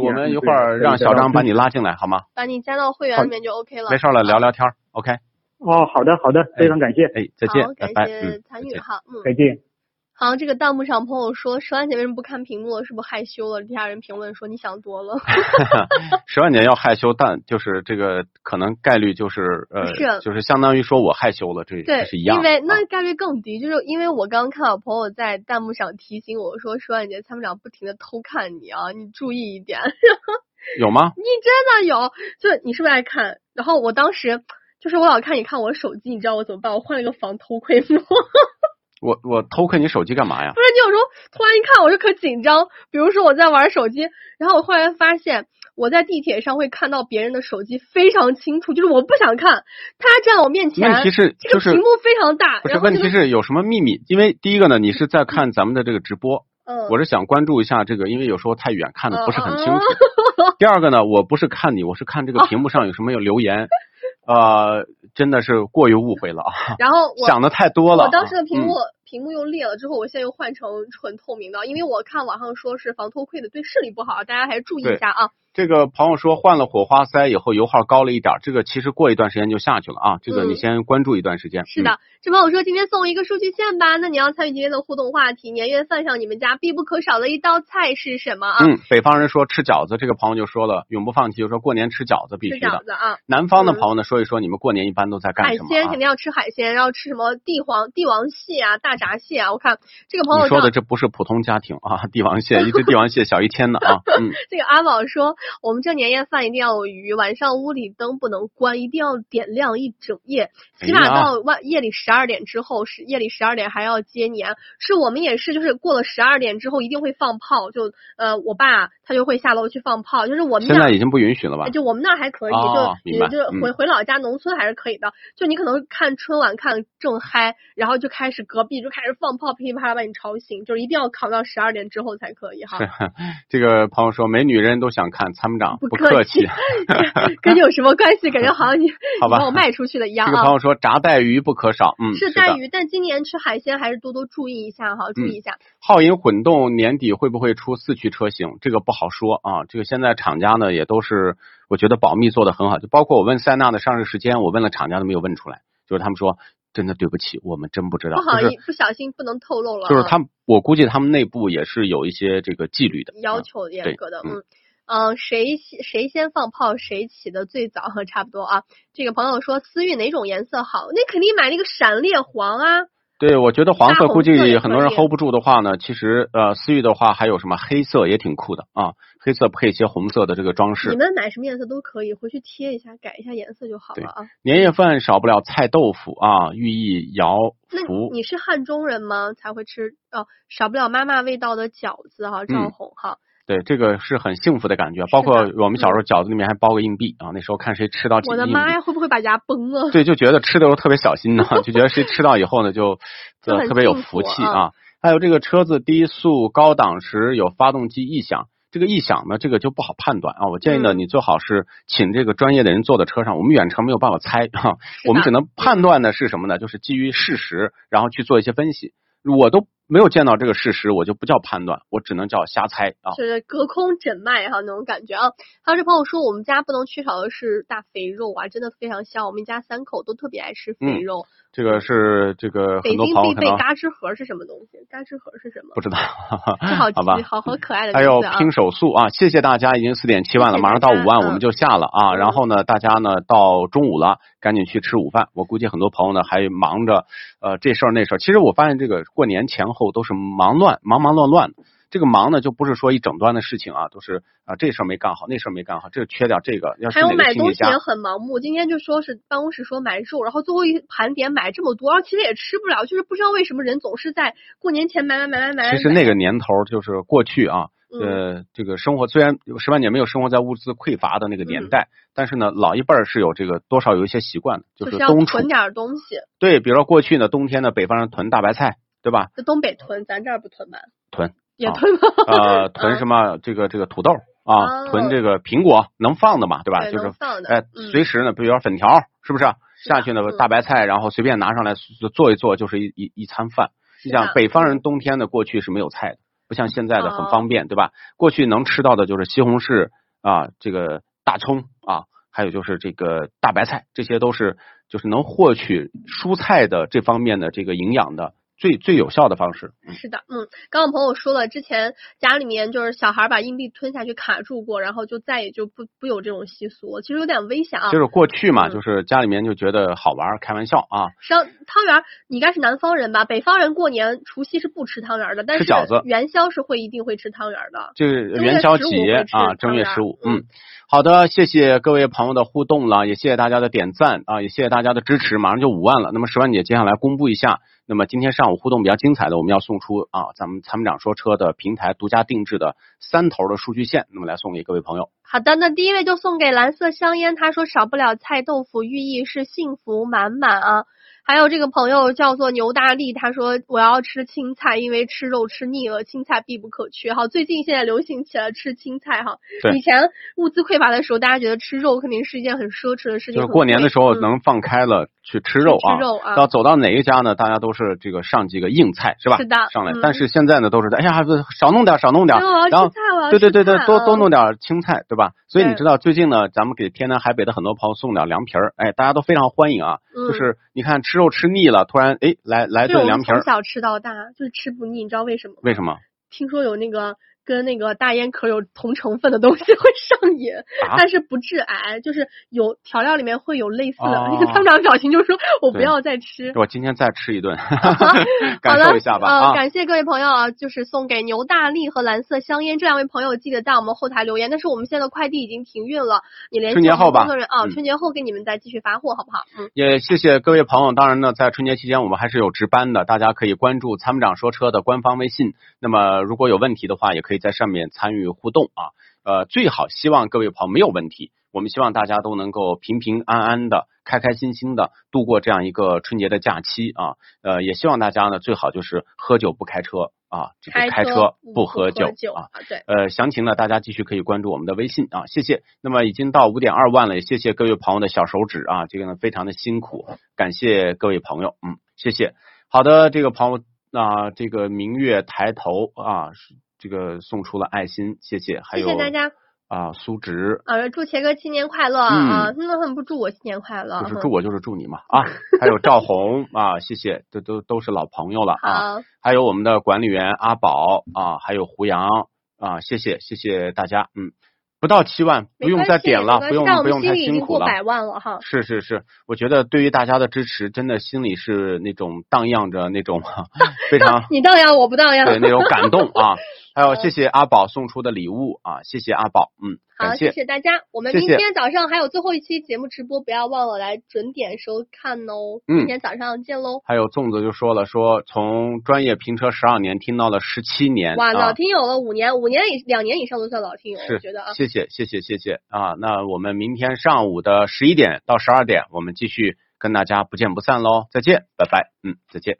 我们一会儿让小张把你拉进来，好吗？把你加到会员里面就 OK 了。没事了，聊聊天儿，OK。哦，好的好的，非常感谢，哎，再见，，拜拜，感谢嗯，参再见。与哈，嗯。再见。好，这个弹幕上朋友说，十万姐为什么不看屏幕了？是不是害羞了？底下人评论说你想多了。十万姐要害羞，但就是这个可能概率就是呃，是就是相当于说我害羞了，这对这是一，样因为那概率更低，就是因为我刚刚看到朋友在弹幕上提醒我说，十万姐参谋长不停的偷看你啊，你注意一点。有吗？你真的有，就你是不是爱看？然后我当时就是我老看你看我手机，你知道我怎么办？我换了一个防偷窥 膜。我我偷看你手机干嘛呀不？是你有时候突然一看我就可紧张，比如说我在玩手机，然后我忽然发现我在地铁上会看到别人的手机非常清楚，就是我不想看，他站在我面前，问题是就是这个屏幕非常大，不是问题是有什么秘密？因为第一个呢，你是在看咱们的这个直播，嗯，我是想关注一下这个，因为有时候太远看的不是很清楚。嗯 第二个呢，我不是看你，我是看这个屏幕上有什么有留言，呃，真的是过于误会了啊，然后我 想的太多了啊。我当时的屏幕、嗯屏幕又裂了，之后我现在又换成纯透明的，因为我看网上说是防偷窥的，对视力不好，大家还是注意一下啊。这个朋友说换了火花塞以后油耗高了一点儿，这个其实过一段时间就下去了啊，这个嗯你先关注一段时间。是的，这朋友说今天送一个数据线吧，那你要参与今天的互动话题，年夜饭上你们家必不可少的一道菜是什么啊？嗯。嗯，北方人说吃饺子，这个朋友就说了，永不放弃，就说过年吃饺子必须的。饺子啊，南方的嗯朋友呢，说一说你们过年一般都在干什么啊？鲜肯定要吃海鲜，然后吃什么帝皇帝王蟹啊、大闸蟹啊。我看这个朋友说的这不是普通家庭啊，帝王蟹，一只帝王蟹小一千呢啊，嗯，这个阿宝说，我们这年夜饭一定要有鱼，晚上屋里灯不能关，一定要点亮一整夜，起码到晚夜里十二点之后，是夜里十二点还要接年。是我们也是，就是过了十二点之后一定会放炮，就呃我爸他就会下楼去放炮，就是我们现在已经不允许了吧？就我们那儿还可以，哦就你就回、嗯回老家农村还是可以的。就你可能看春晚看得正嗨，然后就开始隔壁就开始放炮，噼里啪啦把你吵醒，就是一定要扛到十二点之后才可以哈。这个朋友说，美女人都想看参谋长，不不客气气。跟你有什么关系？感觉好像你 好吧我卖出去的一样啊。这个朋友说，炸带鱼不可少，嗯，是带鱼，但今年吃海鲜还是多多注意一下哈，注意一下。皓影混动年底会不会出四驱车型？这个不好说啊。这个现在厂家呢也都是，我觉得保密做的很好。就包括我问塞纳的上市时间，我问了厂家都没有问出来，就是他们说真的对不起，我们真不知道。不好意思，不小心不能透露了啊。就是他们，我估计他们内部也是有一些这个纪律的。要嗯求严格的，嗯嗯。嗯，谁先谁先放炮，谁起的最早，差不多啊。这个朋友说思域哪种颜色好？那肯定买那个闪烈黄啊。对，我觉得黄色估计很多人 hold 不住的话呢，其实呃思域的话还有什么黑色也挺酷的啊，黑色配一些红色的这个装饰你。们买什么颜色都可以，回去贴一下，改一下颜色就好了啊。年夜饭少不了菜豆腐啊，寓意摇那福。你是汉中人吗？才会吃哦，少不了妈妈味道的饺子哈，赵嗯红哈。对，这个是很幸福的感觉。包括我们小时候饺子里面还包个硬币啊，那时候看谁吃到几我的妈呀，会不会把牙崩了？对，就觉得吃的时候特别小心呢，就觉得谁吃到以后呢，就就特别有福福气啊啊。还有这个车子低速高档时有发动机异响，这个异响呢，这个就不好判断啊。我建议呢，嗯你最好是请这个专业的人坐在车上，我们远程没有办法猜哈、是的我们只能判断的是什么呢？就是基于事实，然后去做一些分析。我都没有见到这个事实，我就不叫判断，我只能叫瞎猜啊。就是隔空诊脉哈那种感觉啊。还有这朋友说，我们家不能缺少的是大肥肉啊，真的非常香。我们一家三口都特别爱吃肥肉。这个是这个北嗯很多京必备嘎吱盒是什么东西？嘎吱盒是什么？不知道，这好好吧，。好好可爱的还有！拼手速啊，谢谢大家，已经四点七万了，谢谢马上到五万我们就下了啊。然后呢，大家呢到中午了，赶紧去吃午饭。我估计很多朋友呢还忙着呃这事儿那事儿。其实我发现这个过年前后都是忙乱，忙忙乱乱的。这个忙呢，就不是说一整段的事情啊，都是啊这事儿没干好，那事儿没干好，这个缺点这个，要还有是哪个买东西也很盲目。今天就说是办公室说买肉，然后最后一盘点买这么多，然后其实也吃不了，就是不知道为什么人总是在过年前买买买买买。其实那个年头儿就是过去啊，嗯呃，这个生活虽然十万姐没有生活在物资匮乏的那个年代，但是呢，老一辈儿是有这个多少有一些习惯的，就是冬储囤点儿东西，对，比如说过去呢，冬天呢，北方人囤大白菜，对吧？在东北囤，咱这儿不囤吧？囤啊也囤吗？呃，囤什么这个这个土豆啊，哦囤这个苹果能放的嘛，对吧？就是放的哎，嗯随时呢，比如说粉条，是不是？下去呢嗯，大白菜，然后随便拿上来做一做，就是一一一餐饭。你想，北方人冬天呢，过去是没有菜的，不像现在的很哦方便，对吧？过去能吃到的就是西红柿啊，这个大葱啊，还有就是这个大白菜，这些都是就是能获取蔬菜的这方面的这个营养的最最有效的方式。是的，嗯，刚刚朋友说了，之前家里面就是小孩把硬币吞下去卡住过，然后就再也就不不有这种习俗，其实有点危险啊。就是过去嘛，嗯就是家里面就觉得好玩儿，开玩笑啊。实际上，汤圆儿你应该是南方人吧？北方人过年除夕是不吃汤圆儿的，但是吃饺子元宵是会一定会吃汤圆儿的。就是正月15元宵节啊，正月十五，嗯嗯，好的，谢谢各位朋友的互动了，也谢谢大家的点赞啊，也谢谢大家的支持，马上就五万了。那么十万姐接下来公布一下，那么今天上午互动比较精彩的，我们要送出啊，咱们参谋长说车的平台独家定制的三头的数据线，那么来送给各位朋友。好的，那第一位就送给蓝色香烟，他说少不了菜豆腐，寓意是幸福满满啊。还有这个朋友叫做牛大力，他说我要吃青菜，因为吃肉吃腻了，青菜必不可缺。哈，最近现在流行起来吃青菜哈。对以前物资匮乏的时候，大家觉得吃肉肯定是一件很奢侈的事情，就是过年的时候嗯能放开了去吃肉啊，吃肉啊到走到哪一家呢，大家都是这个上几个硬菜是吧？是的上来嗯，但是现在呢都是哎呀少弄点少弄点，然后对对对对，多啊多弄点青菜，对吧？所以你知道最近呢，咱们给天南海北的很多朋友送点凉皮儿，哎，大家都非常欢迎啊。嗯就是你看吃肉吃腻了，突然哎来来顿凉皮儿从，小吃到大，就是吃不腻，你知道为什么？为什么？听说有那个跟那个大烟壳有同成分的东西 会上瘾，啊但是不致癌，就是有调料里面会有类似的。哦那个参谋长表情就是说我不要再吃。我今天再吃一顿，好感，受一下吧呃，啊。感谢各位朋友啊，就是送给牛大力和蓝色香烟这两位朋友，记得在我们后台留言。但是我们现在的快递已经停运了，你联系春节后吧工作人员啊，嗯春节后给你们再继续发货，好不好？嗯，也谢谢各位朋友。当然呢，在春节期间我们还是有值班的，大家可以关注参谋长说车的官方微信。那么如果有问题的话，也可以在上面参与互动啊。呃，最好希望各位朋友没有问题，我们希望大家都能够平平安安的、开开心心的度过这样一个春节的假期啊。呃，也希望大家呢最好就是喝酒不开车啊，这个开车不喝酒酒啊。，对。呃，详情呢，大家继续可以关注我们的微信啊，谢谢。那么已经到五点二万了，也谢谢各位朋友的小手指啊，这个呢非常的辛苦，感谢各位朋友，嗯，谢谢。好的，这个朋友啊、这个明月抬头啊，是这个送出了爱心，谢谢。还有谢谢大家啊，苏植，啊！祝杰哥新年快乐啊！那很不祝我新年快乐，就是祝我就是祝你嘛啊，还有赵红啊，谢谢，这都都是老朋友了啊。还有我们的管理员阿宝啊，还有胡杨啊，谢谢谢谢大家，嗯，不到七万，不用再点了，不用不用太辛苦了。百万了哈。是是是，我觉得对于大家的支持，真的心里是那种荡漾着那种 非常 你荡漾，我不荡漾。对那种感动啊。还有谢谢阿宝送出的礼物啊，谢谢阿宝，嗯，好，谢谢大家。我们明天早上还有最后一期节目直播，不要忘了来准点收看哦。嗯明天早上见喽。还有粽子就说了，说从专业评车十二年听到了十七年，哇，啊老听友了五年，五年以两年以上都算老听友，是我觉得啊。谢谢谢谢谢谢啊！那我们明天上午的十一点到十二点，我们继续跟大家不见不散喽，再见，拜拜，嗯，再见。